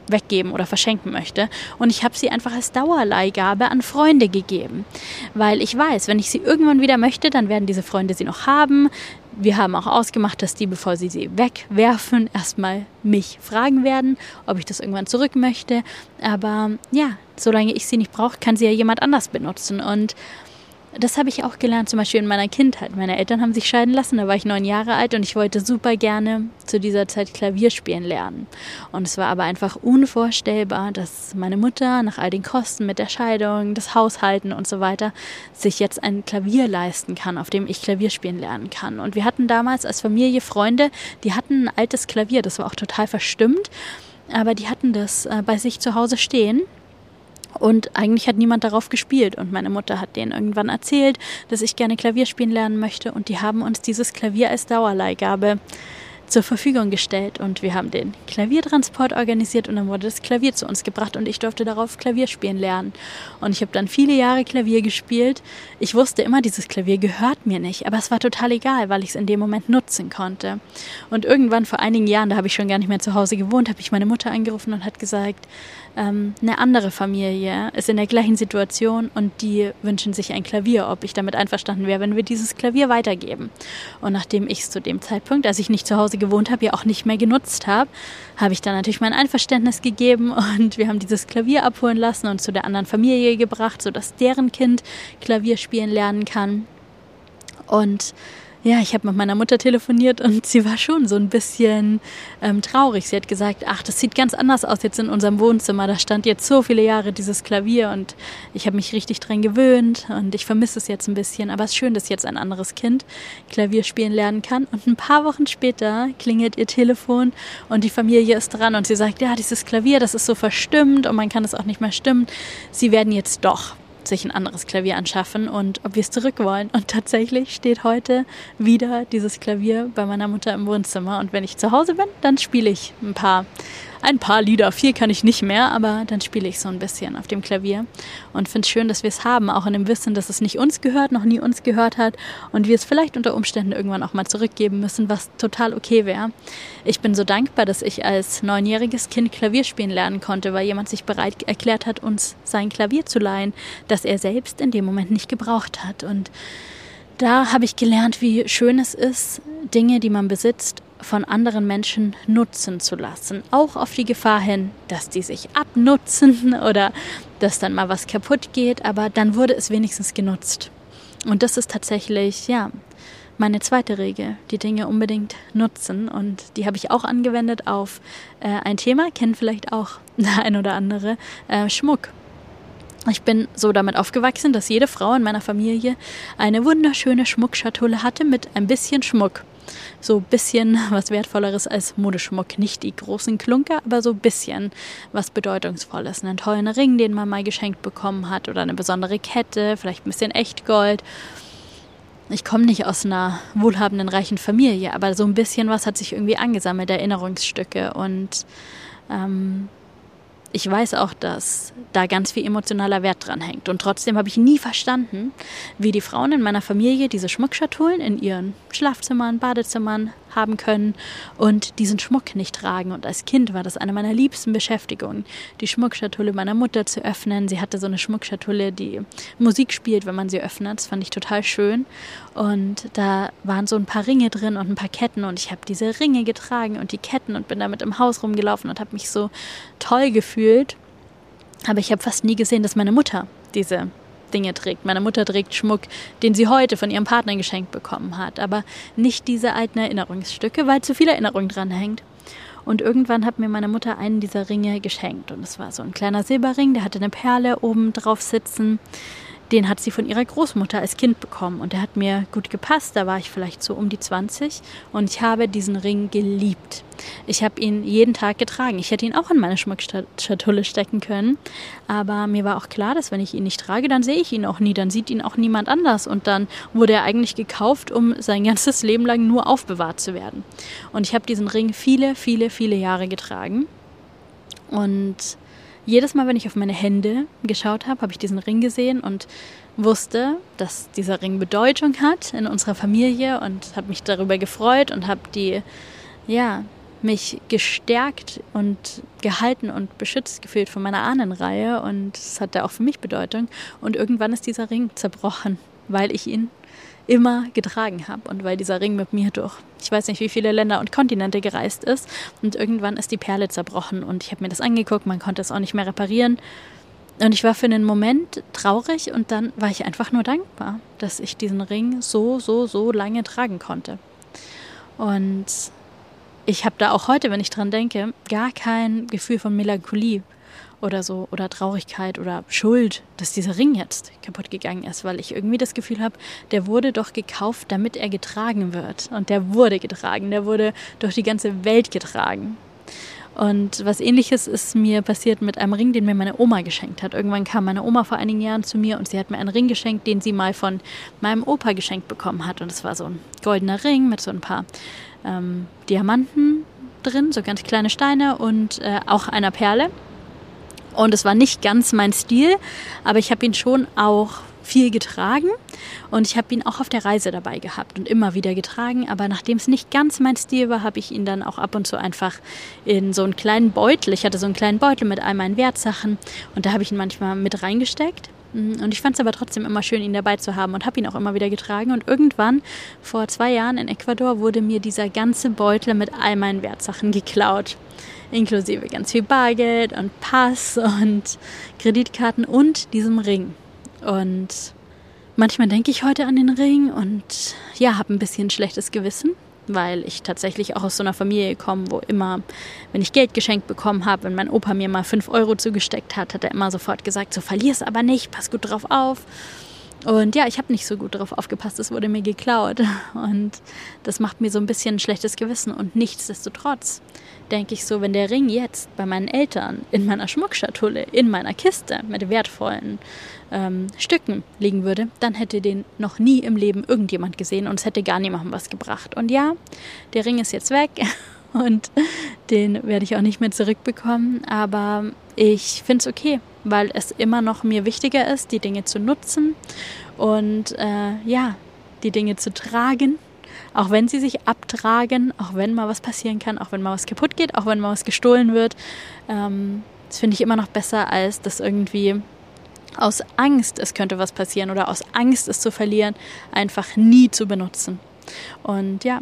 weggeben oder verschenken möchte. Und ich habe sie einfach als Dauerleihgabe an Freunde gegeben. Weil ich weiß, wenn ich sie irgendwann wieder möchte, dann werden diese Freunde sie noch haben. Wir haben auch ausgemacht, dass die, bevor sie sie wegwerfen, erstmal mich fragen werden, ob ich das irgendwann zurück möchte. Aber ja, solange ich sie nicht brauche, kann sie ja jemand anders benutzen. Und das habe ich auch gelernt, zum Beispiel in meiner Kindheit. Meine Eltern haben sich scheiden lassen, da war ich neun Jahre alt und ich wollte super gerne zu dieser Zeit Klavier spielen lernen. Und es war aber einfach unvorstellbar, dass meine Mutter nach all den Kosten mit der Scheidung, das Haushalten und so weiter sich jetzt ein Klavier leisten kann, auf dem ich Klavier spielen lernen kann. Und wir hatten damals als Familie Freunde, die hatten ein altes Klavier, das war auch total verstimmt, aber die hatten das äh, bei sich zu Hause stehen und eigentlich hat niemand darauf gespielt. Und meine Mutter hat denen irgendwann erzählt, dass ich gerne Klavier spielen lernen möchte. Und die haben uns dieses Klavier als Dauerleihgabe zur Verfügung gestellt und wir haben den Klaviertransport organisiert und dann wurde das Klavier zu uns gebracht und ich durfte darauf Klavier spielen lernen. Und ich habe dann viele Jahre Klavier gespielt. Ich wusste immer, dieses Klavier gehört mir nicht, aber es war total egal, weil ich es in dem Moment nutzen konnte. Und irgendwann vor einigen Jahren, da habe ich schon gar nicht mehr zu Hause gewohnt, habe ich meine Mutter angerufen und hat gesagt, ähm, eine andere Familie ist in der gleichen Situation und die wünschen sich ein Klavier, ob ich damit einverstanden wäre, wenn wir dieses Klavier weitergeben. Und nachdem ich es zu dem Zeitpunkt, als ich nicht zu Hause gewohnt habe, ja auch nicht mehr genutzt habe, habe ich dann natürlich mein Einverständnis gegeben und wir haben dieses Klavier abholen lassen und zu der anderen Familie gebracht, sodass deren Kind Klavier spielen lernen kann. Und ja, ich habe mit meiner Mutter telefoniert und sie war schon so ein bisschen ähm, traurig. Sie hat gesagt, ach, das sieht ganz anders aus jetzt in unserem Wohnzimmer. Da stand jetzt so viele Jahre dieses Klavier und ich habe mich richtig dran gewöhnt und ich vermisse es jetzt ein bisschen. Aber es ist schön, dass jetzt ein anderes Kind Klavier spielen lernen kann. Und ein paar Wochen später klingelt ihr Telefon und die Familie ist dran und sie sagt, ja, dieses Klavier, das ist so verstimmt und man kann es auch nicht mehr stimmen. Sie werden jetzt doch sich ein anderes Klavier anschaffen und ob wir es zurück wollen. Und tatsächlich steht heute wieder dieses Klavier bei meiner Mutter im Wohnzimmer. Und wenn ich zu Hause bin, dann spiele ich ein paar ein paar Lieder. Viel kann ich nicht mehr, aber dann spiele ich so ein bisschen auf dem Klavier und finde es schön, dass wir es haben, auch in dem Wissen, dass es nicht uns gehört, noch nie uns gehört hat und wir es vielleicht unter Umständen irgendwann auch mal zurückgeben müssen, was total okay wäre. Ich bin so dankbar, dass ich als neunjähriges Kind Klavier spielen lernen konnte, weil jemand sich bereit erklärt hat, uns sein Klavier zu leihen, das er selbst in dem Moment nicht gebraucht hat und da habe ich gelernt, wie schön es ist, Dinge, die man besitzt, von anderen Menschen nutzen zu lassen. Auch auf die Gefahr hin, dass die sich abnutzen oder dass dann mal was kaputt geht, aber dann wurde es wenigstens genutzt. Und das ist tatsächlich, ja, meine zweite Regel, die Dinge unbedingt nutzen. Und die habe ich auch angewendet auf äh, ein Thema, kennen vielleicht auch der ein oder andere, äh, Schmuck. Ich bin so damit aufgewachsen, dass jede Frau in meiner Familie eine wunderschöne Schmuckschatulle hatte mit ein bisschen Schmuck. So ein bisschen was Wertvolleres als Modeschmuck. Nicht die großen Klunker, aber so ein bisschen was Bedeutungsvolles. Einen tollen Ring, den man mal geschenkt bekommen hat oder eine besondere Kette, vielleicht ein bisschen Echtgold. Ich komme nicht aus einer wohlhabenden, reichen Familie, aber so ein bisschen was hat sich irgendwie angesammelt, Erinnerungsstücke. Und ähm, ich weiß auch, dass da ganz viel emotionaler Wert dran hängt. Und trotzdem habe ich nie verstanden, wie die Frauen in meiner Familie diese Schmuckschatullen in ihren Schlafzimmern, Badezimmern haben können und diesen Schmuck nicht tragen. Und als Kind war das eine meiner liebsten Beschäftigungen, die Schmuckschatulle meiner Mutter zu öffnen. Sie hatte so eine Schmuckschatulle, die Musik spielt, wenn man sie öffnet. Das fand ich total schön. Und da waren so ein paar Ringe drin und ein paar Ketten und ich habe diese Ringe getragen und die Ketten und bin damit im Haus rumgelaufen und habe mich so toll gefühlt. Aber ich habe fast nie gesehen, dass meine Mutter diese Dinge trägt. Meine Mutter trägt Schmuck, den sie heute von ihrem Partner geschenkt bekommen hat, aber nicht diese alten Erinnerungsstücke, weil zu viel Erinnerung dran hängt. Und irgendwann hat mir meine Mutter einen dieser Ringe geschenkt. Und es war so ein kleiner Silberring, der hatte eine Perle oben drauf sitzen den hat sie von ihrer Großmutter als Kind bekommen und der hat mir gut gepasst. Da war ich vielleicht so um die 20 und ich habe diesen Ring geliebt. Ich habe ihn jeden Tag getragen. Ich hätte ihn auch in meine Schmuckschatulle stecken können, aber mir war auch klar, dass wenn ich ihn nicht trage, dann sehe ich ihn auch nie, dann sieht ihn auch niemand anders und dann wurde er eigentlich gekauft, um sein ganzes Leben lang nur aufbewahrt zu werden. Und ich habe diesen Ring viele, viele, viele Jahre getragen und jedes Mal, wenn ich auf meine Hände geschaut habe, habe ich diesen Ring gesehen und wusste, dass dieser Ring Bedeutung hat in unserer Familie und habe mich darüber gefreut und habe die, ja, mich gestärkt und gehalten und beschützt gefühlt von meiner Ahnenreihe und es hatte auch für mich Bedeutung. Und irgendwann ist dieser Ring zerbrochen, weil ich ihn immer getragen habe. Und weil dieser Ring mit mir durch, ich weiß nicht wie viele Länder und Kontinente gereist ist. Und irgendwann ist die Perle zerbrochen. Und ich habe mir das angeguckt, man konnte es auch nicht mehr reparieren. Und ich war für einen Moment traurig und dann war ich einfach nur dankbar, dass ich diesen Ring so, so, so lange tragen konnte. Und ich habe da auch heute, wenn ich dran denke, gar kein Gefühl von Melancholie oder so oder Traurigkeit oder Schuld, dass dieser Ring jetzt kaputt gegangen ist, weil ich irgendwie das Gefühl habe, der wurde doch gekauft, damit er getragen wird. Und der wurde getragen, der wurde durch die ganze Welt getragen. Und was ähnliches ist mir passiert mit einem Ring, den mir meine Oma geschenkt hat. Irgendwann kam meine Oma vor einigen Jahren zu mir und sie hat mir einen Ring geschenkt, den sie mal von meinem Opa geschenkt bekommen hat. Und es war so ein goldener Ring mit so ein paar ähm, Diamanten drin, so ganz kleine Steine und äh, auch einer Perle. Und es war nicht ganz mein Stil, aber ich habe ihn schon auch viel getragen und ich habe ihn auch auf der Reise dabei gehabt und immer wieder getragen. Aber nachdem es nicht ganz mein Stil war, habe ich ihn dann auch ab und zu einfach in so einen kleinen Beutel. Ich hatte so einen kleinen Beutel mit all meinen Wertsachen und da habe ich ihn manchmal mit reingesteckt. Und ich fand es aber trotzdem immer schön, ihn dabei zu haben und habe ihn auch immer wieder getragen. Und irgendwann, vor zwei Jahren in Ecuador, wurde mir dieser ganze Beutel mit all meinen Wertsachen geklaut inklusive ganz viel Bargeld und Pass und Kreditkarten und diesem Ring. Und manchmal denke ich heute an den Ring und ja, habe ein bisschen schlechtes Gewissen, weil ich tatsächlich auch aus so einer Familie komme, wo immer, wenn ich Geld geschenkt bekommen habe, wenn mein Opa mir mal 5 Euro zugesteckt hat, hat er immer sofort gesagt, so verlier's aber nicht, pass gut drauf auf. Und ja, ich habe nicht so gut darauf aufgepasst, es wurde mir geklaut. Und das macht mir so ein bisschen ein schlechtes Gewissen. Und nichtsdestotrotz denke ich so, wenn der Ring jetzt bei meinen Eltern in meiner Schmuckschatulle, in meiner Kiste mit wertvollen ähm, Stücken liegen würde, dann hätte den noch nie im Leben irgendjemand gesehen und es hätte gar niemandem was gebracht. Und ja, der Ring ist jetzt weg und den werde ich auch nicht mehr zurückbekommen, aber ich finde es okay, weil es immer noch mir wichtiger ist, die Dinge zu nutzen und äh, ja, die Dinge zu tragen auch wenn sie sich abtragen, auch wenn mal was passieren kann, auch wenn mal was kaputt geht, auch wenn mal was gestohlen wird. Ähm, das finde ich immer noch besser, als das irgendwie aus Angst, es könnte was passieren oder aus Angst, es zu verlieren, einfach nie zu benutzen. Und ja,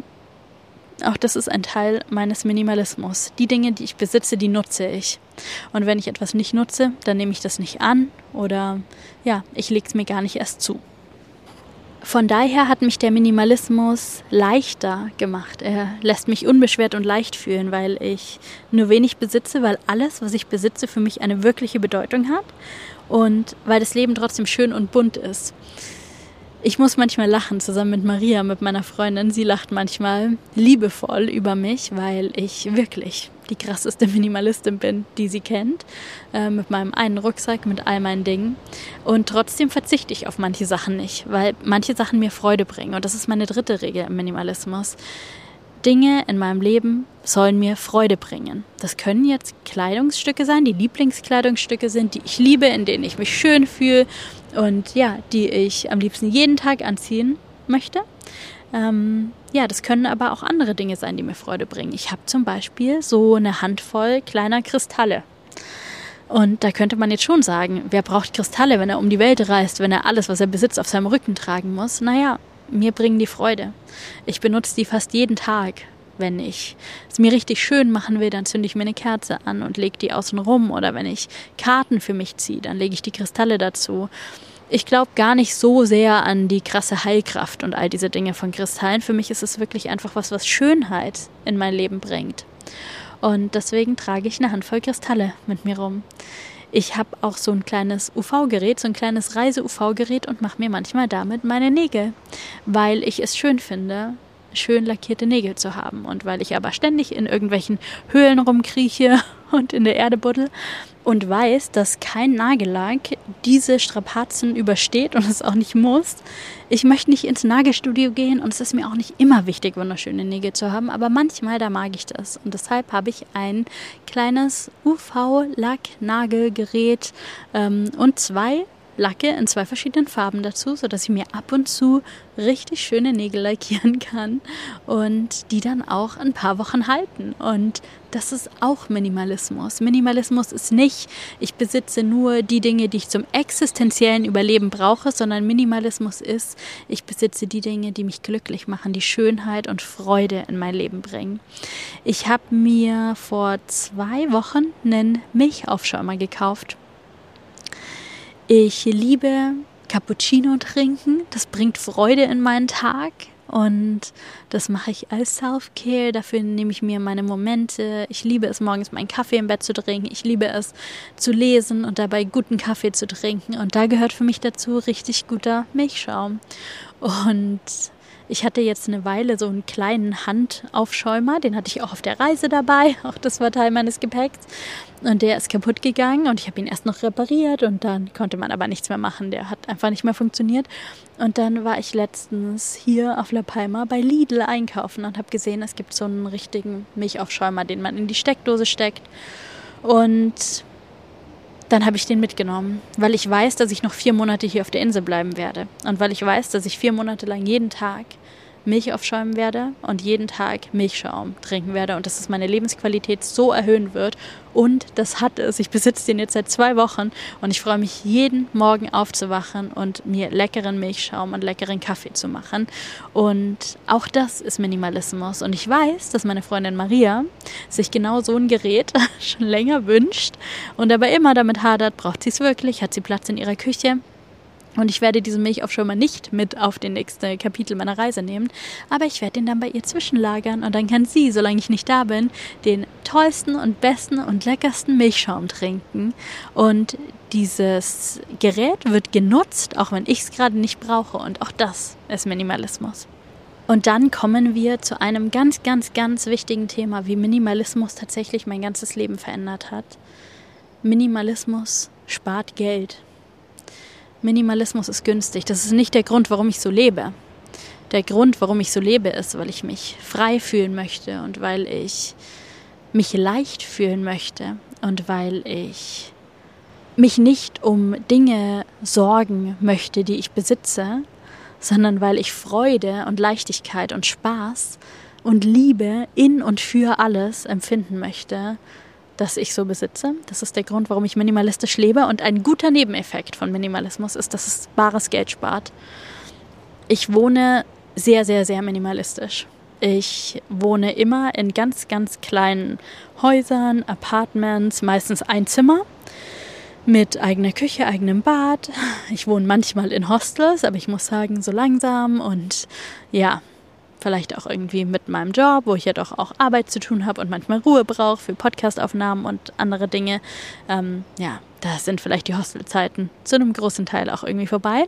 auch das ist ein Teil meines Minimalismus. Die Dinge, die ich besitze, die nutze ich. Und wenn ich etwas nicht nutze, dann nehme ich das nicht an oder ja, ich lege es mir gar nicht erst zu. von daher hat mich der Minimalismus leichter gemacht. Er lässt mich unbeschwert und leicht fühlen, weil ich nur wenig besitze, weil alles, was ich besitze, für mich eine wirkliche Bedeutung hat und weil das Leben trotzdem schön und bunt ist. Ich muss manchmal lachen, zusammen mit Maria, mit meiner Freundin. Sie lacht manchmal liebevoll über mich, weil ich wirklich die krasseste Minimalistin bin, die sie kennt. Äh, mit meinem einen Rucksack, mit all meinen Dingen. Und trotzdem verzichte ich auf manche Sachen nicht, weil manche Sachen mir Freude bringen. Und das ist meine dritte Regel im Minimalismus. Dinge in meinem Leben sollen mir Freude bringen. Das können jetzt Kleidungsstücke sein, die Lieblingskleidungsstücke sind, die ich liebe, in denen ich mich schön fühle und ja, die ich am liebsten jeden Tag anziehen möchte. Ähm, ja, das können aber auch andere Dinge sein, die mir Freude bringen. Ich habe zum Beispiel so eine Handvoll kleiner Kristalle. Und da könnte man jetzt schon sagen, wer braucht Kristalle, wenn er um die Welt reist, wenn er alles, was er besitzt, auf seinem Rücken tragen muss? Naja, mir bringen die Freude. Ich benutze die fast jeden Tag. Wenn ich es mir richtig schön machen will, dann zünde ich mir eine Kerze an und lege die außen rum. Oder wenn ich Karten für mich ziehe, dann lege ich die Kristalle dazu. Ich glaube gar nicht so sehr an die krasse Heilkraft und all diese Dinge von Kristallen. Für mich ist es wirklich einfach was, was Schönheit in mein Leben bringt. Und deswegen trage ich eine Handvoll Kristalle mit mir rum. Ich habe auch so ein kleines UV-Gerät, so ein kleines Reise-UV-Gerät und mache mir manchmal damit meine Nägel, weil ich es schön finde, schön lackierte Nägel zu haben. Und weil ich aber ständig in irgendwelchen Höhlen rumkrieche und in der Erde buddel und weiß, dass kein Nagellack diese Strapazen übersteht und es auch nicht muss. Ich möchte nicht ins Nagelstudio gehen und es ist mir auch nicht immer wichtig, wunderschöne Nägel zu haben, aber manchmal da mag ich das. Und deshalb habe ich ein kleines UV-Lack-Nagelgerät ähm, und zwei Lacke in zwei verschiedenen Farben dazu, sodass ich mir ab und zu richtig schöne Nägel lackieren kann und die dann auch ein paar Wochen halten. Und das ist auch Minimalismus. Minimalismus ist nicht, ich besitze nur die Dinge, die ich zum existenziellen Überleben brauche, sondern Minimalismus ist, ich besitze die Dinge, die mich glücklich machen, die Schönheit und Freude in mein Leben bringen. Ich habe mir vor zwei Wochen einen Milchaufschäumer gekauft ich liebe Cappuccino trinken. Das bringt Freude in meinen Tag. Und das mache ich als Self-Care. Dafür nehme ich mir meine Momente. Ich liebe es, morgens meinen Kaffee im Bett zu trinken. Ich liebe es, zu lesen und dabei guten Kaffee zu trinken. Und da gehört für mich dazu richtig guter Milchschaum. Und ich hatte jetzt eine Weile so einen kleinen Handaufschäumer, den hatte ich auch auf der Reise dabei, auch das war Teil meines Gepäcks. Und der ist kaputt gegangen und ich habe ihn erst noch repariert und dann konnte man aber nichts mehr machen. Der hat einfach nicht mehr funktioniert. Und dann war ich letztens hier auf La Palma bei Lidl einkaufen und habe gesehen, es gibt so einen richtigen Milchaufschäumer, den man in die Steckdose steckt. Und dann habe ich den mitgenommen, weil ich weiß, dass ich noch vier Monate hier auf der Insel bleiben werde. Und weil ich weiß, dass ich vier Monate lang jeden Tag Milch aufschäumen werde und jeden Tag Milchschaum trinken werde und dass es meine Lebensqualität so erhöhen wird. Und das hat es. Ich besitze den jetzt seit zwei Wochen und ich freue mich jeden Morgen aufzuwachen und mir leckeren Milchschaum und leckeren Kaffee zu machen. Und auch das ist Minimalismus. Und ich weiß, dass meine Freundin Maria sich genau so ein Gerät schon länger wünscht und aber immer damit hadert, braucht sie es wirklich, hat sie Platz in ihrer Küche. Und ich werde diesen Milchaufschäumer nicht mit auf den nächsten Kapitel meiner Reise nehmen, aber ich werde ihn dann bei ihr zwischenlagern und dann kann sie, solange ich nicht da bin, den tollsten und besten und leckersten Milchschaum trinken. Und dieses Gerät wird genutzt, auch wenn ich es gerade nicht brauche. Und auch das ist Minimalismus. Und dann kommen wir zu einem ganz, ganz, ganz wichtigen Thema, wie Minimalismus tatsächlich mein ganzes Leben verändert hat. Minimalismus spart Geld. Minimalismus ist günstig. Das ist nicht der Grund, warum ich so lebe. Der Grund, warum ich so lebe, ist, weil ich mich frei fühlen möchte und weil ich mich leicht fühlen möchte und weil ich mich nicht um Dinge sorgen möchte, die ich besitze, sondern weil ich Freude und Leichtigkeit und Spaß und Liebe in und für alles empfinden möchte das ich so besitze. Das ist der Grund, warum ich minimalistisch lebe. Und ein guter Nebeneffekt von Minimalismus ist, dass es bares Geld spart. Ich wohne sehr, sehr, sehr minimalistisch. Ich wohne immer in ganz, ganz kleinen Häusern, Apartments, meistens ein Zimmer mit eigener Küche, eigenem Bad. Ich wohne manchmal in Hostels, aber ich muss sagen, so langsam und ja, vielleicht auch irgendwie mit meinem Job, wo ich ja doch auch Arbeit zu tun habe und manchmal Ruhe brauche für Podcastaufnahmen und andere Dinge. Ähm, ja, da sind vielleicht die Hostelzeiten zu einem großen Teil auch irgendwie vorbei.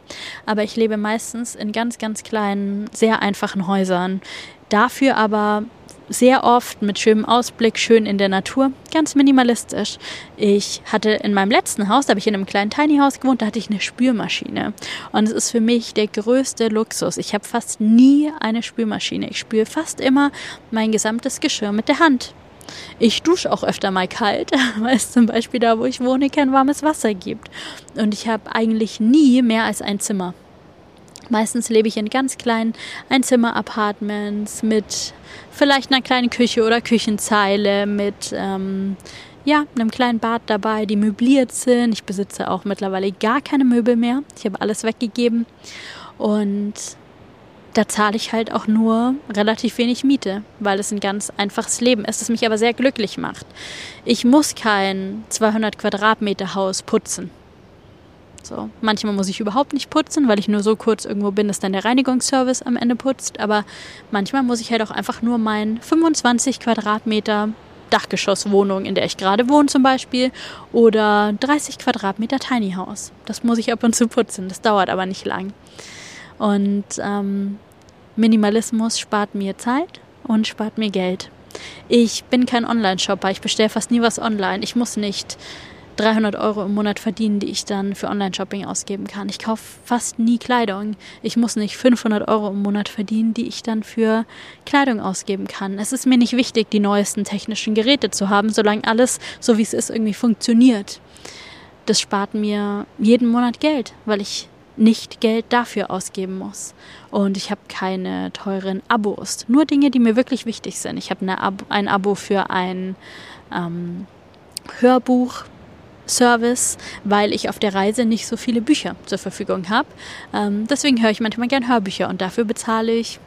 Aber ich lebe meistens in ganz, ganz kleinen, sehr einfachen Häusern. Dafür aber sehr oft mit schönem Ausblick, schön in der Natur, ganz minimalistisch. Ich hatte in meinem letzten Haus, da habe ich in einem kleinen Tiny House gewohnt, da hatte ich eine Spülmaschine. Und es ist für mich der größte Luxus. Ich habe fast nie eine Spülmaschine. Ich spüle fast immer mein gesamtes Geschirr mit der Hand. Ich dusche auch öfter mal kalt, weil es zum Beispiel da, wo ich wohne, kein warmes Wasser gibt. Und ich habe eigentlich nie mehr als ein Zimmer. Meistens lebe ich in ganz kleinen Einzimmer-Apartments mit vielleicht einer kleinen Küche oder Küchenzeile, mit ähm, ja, einem kleinen Bad dabei, die möbliert sind. Ich besitze auch mittlerweile gar keine Möbel mehr. Ich habe alles weggegeben. Und da zahle ich halt auch nur relativ wenig Miete, weil es ein ganz einfaches Leben ist, das mich aber sehr glücklich macht. Ich muss kein 200 Quadratmeter Haus putzen. So. Manchmal muss ich überhaupt nicht putzen, weil ich nur so kurz irgendwo bin, dass dann der Reinigungsservice am Ende putzt. Aber manchmal muss ich halt auch einfach nur mein 25 Quadratmeter Dachgeschosswohnung, in der ich gerade wohne zum Beispiel, oder 30 Quadratmeter Tiny House. Das muss ich ab und zu putzen. Das dauert aber nicht lang. Und ähm, Minimalismus spart mir Zeit und spart mir Geld. Ich bin kein Online-Shopper. Ich bestelle fast nie was online. Ich muss nicht 300 Euro im Monat verdienen, die ich dann für Online-Shopping ausgeben kann. Ich kaufe fast nie Kleidung. Ich muss nicht 500 Euro im Monat verdienen, die ich dann für Kleidung ausgeben kann. Es ist mir nicht wichtig, die neuesten technischen Geräte zu haben, solange alles, so wie es ist, irgendwie funktioniert. Das spart mir jeden Monat Geld, weil ich nicht Geld dafür ausgeben muss. Und ich habe keine teuren Abos. Nur Dinge, die mir wirklich wichtig sind. Ich habe Ab ein Abo für ein ähm, Hörbuch Service, weil ich auf der Reise nicht so viele Bücher zur Verfügung habe. Ähm, deswegen höre ich manchmal gern Hörbücher und dafür bezahle ich,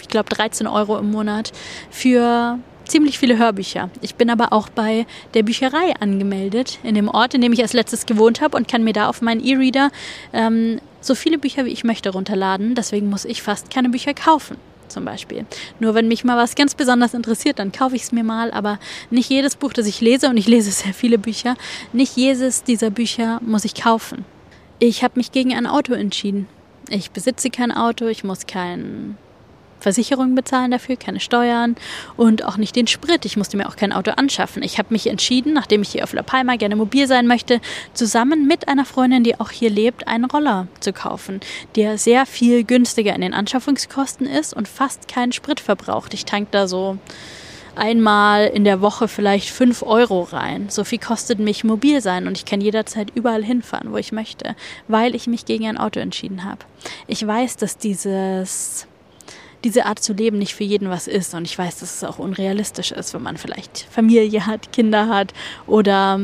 ich glaube, 13 Euro im Monat für ziemlich viele Hörbücher. Ich bin aber auch bei der Bücherei angemeldet, in dem Ort, in dem ich als letztes gewohnt habe und kann mir da auf meinen E-Reader ähm, so viele Bücher wie ich möchte runterladen. Deswegen muss ich fast keine Bücher kaufen zum Beispiel. Nur wenn mich mal was ganz besonders interessiert, dann kaufe ich es mir mal, aber nicht jedes Buch, das ich lese, und ich lese sehr viele Bücher, nicht jedes dieser Bücher muss ich kaufen. Ich habe mich gegen ein Auto entschieden. Ich besitze kein Auto, ich muss kein Versicherung bezahlen dafür, keine Steuern und auch nicht den Sprit. Ich musste mir auch kein Auto anschaffen. Ich habe mich entschieden, nachdem ich hier auf La Palma gerne mobil sein möchte, zusammen mit einer Freundin, die auch hier lebt, einen Roller zu kaufen, der sehr viel günstiger in den Anschaffungskosten ist und fast keinen Sprit verbraucht. Ich tank da so einmal in der Woche vielleicht fünf Euro rein. So viel kostet mich mobil sein und ich kann jederzeit überall hinfahren, wo ich möchte, weil ich mich gegen ein Auto entschieden habe. Ich weiß, dass dieses diese Art zu leben nicht für jeden was ist. Und ich weiß, dass es auch unrealistisch ist, wenn man vielleicht Familie hat, Kinder hat oder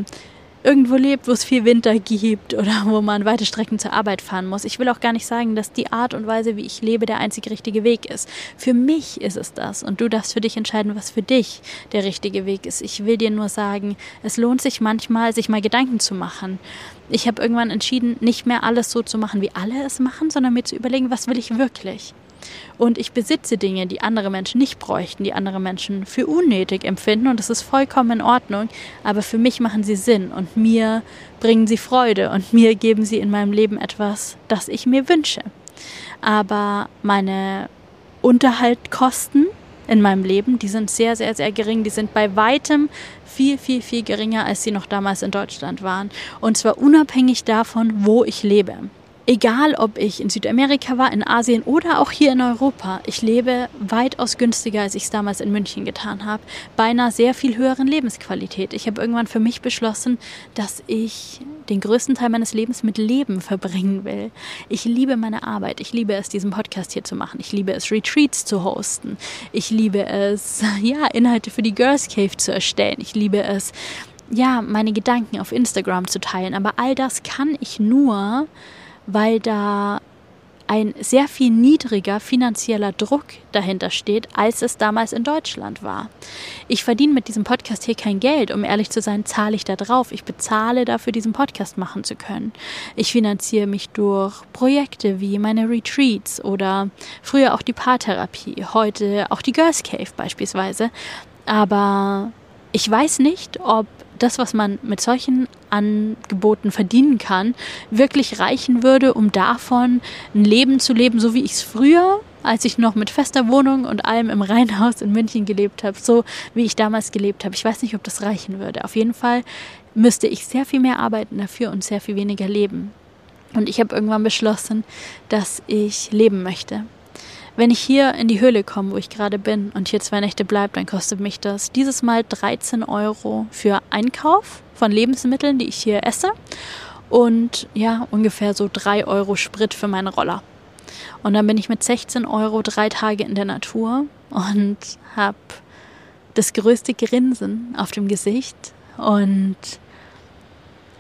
irgendwo lebt, wo es viel Winter gibt oder wo man weite Strecken zur Arbeit fahren muss. Ich will auch gar nicht sagen, dass die Art und Weise, wie ich lebe, der einzig richtige Weg ist. Für mich ist es das und du darfst für dich entscheiden, was für dich der richtige Weg ist. Ich will dir nur sagen, es lohnt sich manchmal, sich mal Gedanken zu machen. Ich habe irgendwann entschieden, nicht mehr alles so zu machen, wie alle es machen, sondern mir zu überlegen, was will ich wirklich. Und ich besitze Dinge, die andere Menschen nicht bräuchten, die andere Menschen für unnötig empfinden. Und das ist vollkommen in Ordnung. Aber für mich machen sie Sinn und mir bringen sie Freude und mir geben sie in meinem Leben etwas, das ich mir wünsche. Aber meine Unterhaltkosten in meinem Leben, die sind sehr, sehr, sehr gering. Die sind bei weitem viel, viel, viel geringer, als sie noch damals in Deutschland waren. Und zwar unabhängig davon, wo ich lebe. Egal, ob ich in Südamerika war, in Asien oder auch hier in Europa, ich lebe weitaus günstiger, als ich es damals in München getan habe, bei einer sehr viel höheren Lebensqualität. Ich habe irgendwann für mich beschlossen, dass ich den größten Teil meines Lebens mit Leben verbringen will. Ich liebe meine Arbeit. Ich liebe es, diesen Podcast hier zu machen. Ich liebe es, Retreats zu hosten. Ich liebe es, ja, Inhalte für die Girls Cave zu erstellen. Ich liebe es, ja, meine Gedanken auf Instagram zu teilen. Aber all das kann ich nur, weil da ein sehr viel niedriger finanzieller Druck dahinter steht, als es damals in Deutschland war. Ich verdiene mit diesem Podcast hier kein Geld, um ehrlich zu sein, zahle ich da drauf. Ich bezahle dafür, diesen Podcast machen zu können. Ich finanziere mich durch Projekte wie meine Retreats oder früher auch die Paartherapie, heute auch die Girls Cave beispielsweise. Aber ich weiß nicht, ob das, was man mit solchen Angeboten verdienen kann, wirklich reichen würde, um davon ein Leben zu leben, so wie ich es früher, als ich noch mit fester Wohnung und allem im Reihenhaus in München gelebt habe, so wie ich damals gelebt habe. Ich weiß nicht, ob das reichen würde. Auf jeden Fall müsste ich sehr viel mehr arbeiten dafür und sehr viel weniger leben. Und ich habe irgendwann beschlossen, dass ich leben möchte. Wenn ich hier in die Höhle komme, wo ich gerade bin und hier zwei Nächte bleibe, dann kostet mich das dieses Mal 13 Euro für Einkauf von Lebensmitteln, die ich hier esse und ja, ungefähr so 3 Euro Sprit für meinen Roller. Und dann bin ich mit 16 Euro drei Tage in der Natur und habe das größte Grinsen auf dem Gesicht und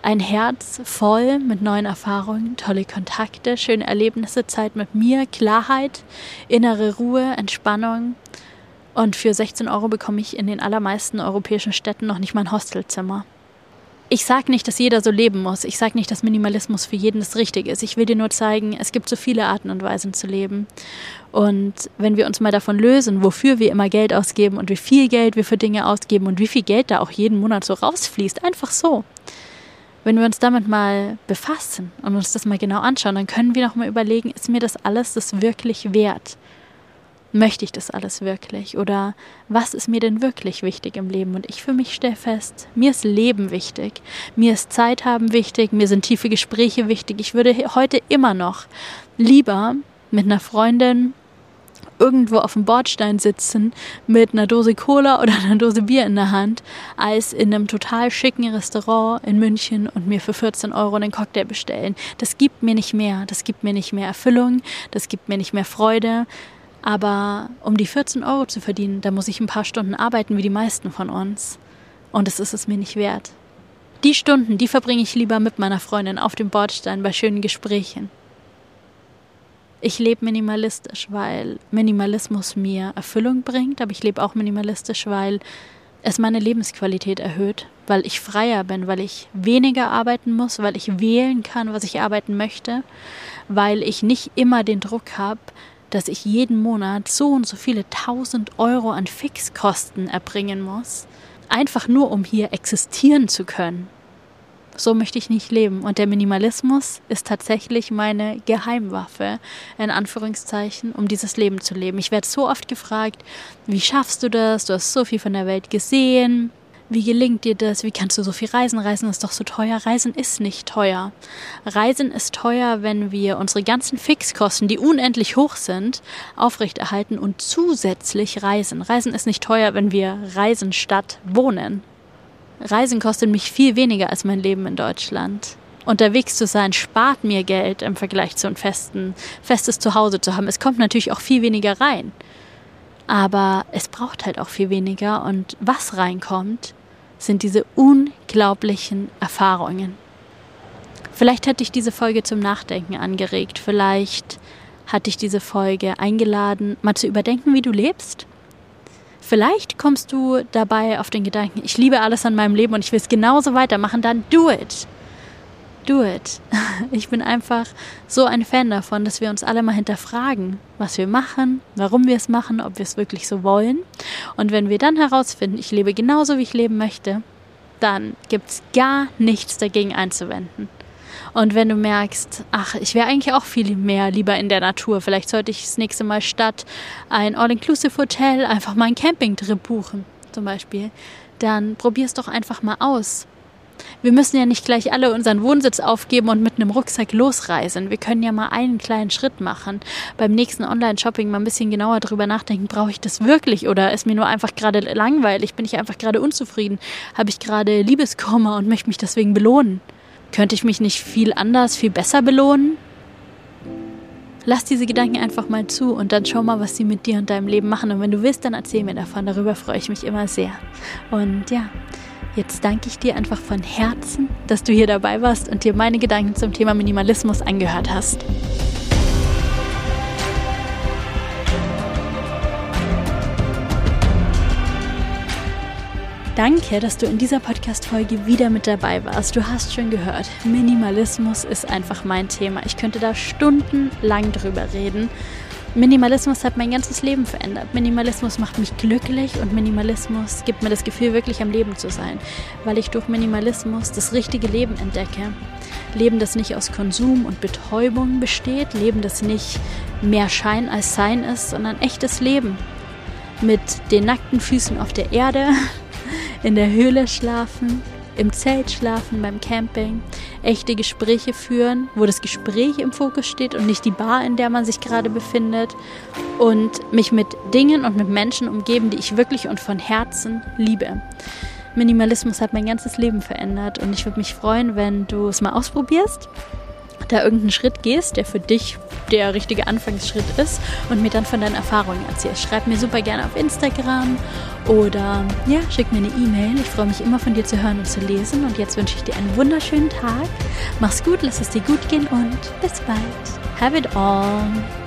ein Herz voll mit neuen Erfahrungen, tolle Kontakte, schöne Erlebnisse, Zeit mit mir, Klarheit, innere Ruhe, Entspannung. Und für 16 Euro bekomme ich in den allermeisten europäischen Städten noch nicht mal ein Hostelzimmer. Ich sage nicht, dass jeder so leben muss. Ich sage nicht, dass Minimalismus für jeden das Richtige ist. Ich will dir nur zeigen, es gibt so viele Arten und Weisen zu leben. Und wenn wir uns mal davon lösen, wofür wir immer Geld ausgeben und wie viel Geld wir für Dinge ausgeben und wie viel Geld da auch jeden Monat so rausfließt, einfach so, wenn wir uns damit mal befassen und uns das mal genau anschauen, dann können wir noch mal überlegen, ist mir das alles das wirklich wert? Möchte ich das alles wirklich? Oder was ist mir denn wirklich wichtig im Leben? Und ich für mich stelle fest, mir ist Leben wichtig. Mir ist Zeit haben wichtig. Mir sind tiefe Gespräche wichtig. Ich würde heute immer noch lieber mit einer Freundin irgendwo auf dem Bordstein sitzen mit einer Dose Cola oder einer Dose Bier in der Hand, als in einem total schicken Restaurant in München und mir für 14 Euro einen Cocktail bestellen. Das gibt mir nicht mehr. Das gibt mir nicht mehr Erfüllung. Das gibt mir nicht mehr Freude. Aber um die 14 Euro zu verdienen, da muss ich ein paar Stunden arbeiten wie die meisten von uns. Und das ist es mir nicht wert. Die Stunden, die verbringe ich lieber mit meiner Freundin auf dem Bordstein bei schönen Gesprächen. Ich lebe minimalistisch, weil Minimalismus mir Erfüllung bringt, aber ich lebe auch minimalistisch, weil es meine Lebensqualität erhöht, weil ich freier bin, weil ich weniger arbeiten muss, weil ich wählen kann, was ich arbeiten möchte, weil ich nicht immer den Druck habe, dass ich jeden Monat so und so viele tausend Euro an Fixkosten erbringen muss, einfach nur um hier existieren zu können. So möchte ich nicht leben. Und der Minimalismus ist tatsächlich meine Geheimwaffe, in Anführungszeichen, um dieses Leben zu leben. Ich werde so oft gefragt, wie schaffst du das? Du hast so viel von der Welt gesehen. Wie gelingt dir das? Wie kannst du so viel reisen? Reisen ist doch so teuer. Reisen ist nicht teuer. Reisen ist teuer, wenn wir unsere ganzen Fixkosten, die unendlich hoch sind, aufrechterhalten und zusätzlich reisen. Reisen ist nicht teuer, wenn wir reisen statt wohnen. Reisen kostet mich viel weniger als mein Leben in Deutschland. Unterwegs zu sein spart mir Geld im Vergleich zu einem festen, festes Zuhause zu haben. Es kommt natürlich auch viel weniger rein. Aber es braucht halt auch viel weniger und was reinkommt, sind diese unglaublichen Erfahrungen. Vielleicht hat dich diese Folge zum Nachdenken angeregt. Vielleicht hat dich diese Folge eingeladen, mal zu überdenken, wie du lebst Vielleicht kommst du dabei auf den Gedanken, ich liebe alles an meinem Leben und ich will es genauso weitermachen, dann do it. Do it. Ich bin einfach so ein Fan davon, dass wir uns alle mal hinterfragen, was wir machen, warum wir es machen, ob wir es wirklich so wollen. Und wenn wir dann herausfinden, ich lebe genauso, wie ich leben möchte, dann gibt es gar nichts dagegen einzuwenden. Und wenn du merkst, ach, ich wäre eigentlich auch viel mehr lieber in der Natur, vielleicht sollte ich das nächste Mal statt ein All-Inclusive-Hotel einfach mal einen Campingtrip buchen, zum Beispiel, dann probier es doch einfach mal aus. Wir müssen ja nicht gleich alle unseren Wohnsitz aufgeben und mit einem Rucksack losreisen. Wir können ja mal einen kleinen Schritt machen. Beim nächsten Online-Shopping mal ein bisschen genauer drüber nachdenken, brauche ich das wirklich oder ist mir nur einfach gerade langweilig? Bin ich einfach gerade unzufrieden? Habe ich gerade Liebeskummer und möchte mich deswegen belohnen? Könnte ich mich nicht viel anders, viel besser belohnen? Lass diese Gedanken einfach mal zu und dann schau mal, was sie mit dir und deinem Leben machen. Und wenn du willst, dann erzähl mir davon. Darüber freue ich mich immer sehr. Und ja, jetzt danke ich dir einfach von Herzen, dass du hier dabei warst und dir meine Gedanken zum Thema Minimalismus angehört hast. Danke, dass du in dieser Podcast-Folge wieder mit dabei warst. Du hast schon gehört, Minimalismus ist einfach mein Thema. Ich könnte da stundenlang drüber reden. Minimalismus hat mein ganzes Leben verändert. Minimalismus macht mich glücklich und Minimalismus gibt mir das Gefühl, wirklich am Leben zu sein, weil ich durch Minimalismus das richtige Leben entdecke. Leben, das nicht aus Konsum und Betäubung besteht, Leben, das nicht mehr Schein als Sein ist, sondern echtes Leben. Mit den nackten Füßen auf der Erde, in der Höhle schlafen, im Zelt schlafen, beim Camping, echte Gespräche führen, wo das Gespräch im Fokus steht und nicht die Bar, in der man sich gerade befindet und mich mit Dingen und mit Menschen umgeben, die ich wirklich und von Herzen liebe. Minimalismus hat mein ganzes Leben verändert und ich würde mich freuen, wenn du es mal ausprobierst da irgendeinen Schritt gehst, der für dich der richtige Anfangsschritt ist und mir dann von deinen Erfahrungen erzählst. Schreib mir super gerne auf Instagram oder ja, schick mir eine E-Mail. Ich freue mich immer von dir zu hören und zu lesen. Und jetzt wünsche ich dir einen wunderschönen Tag. Mach's gut, lass es dir gut gehen und bis bald. Have it all.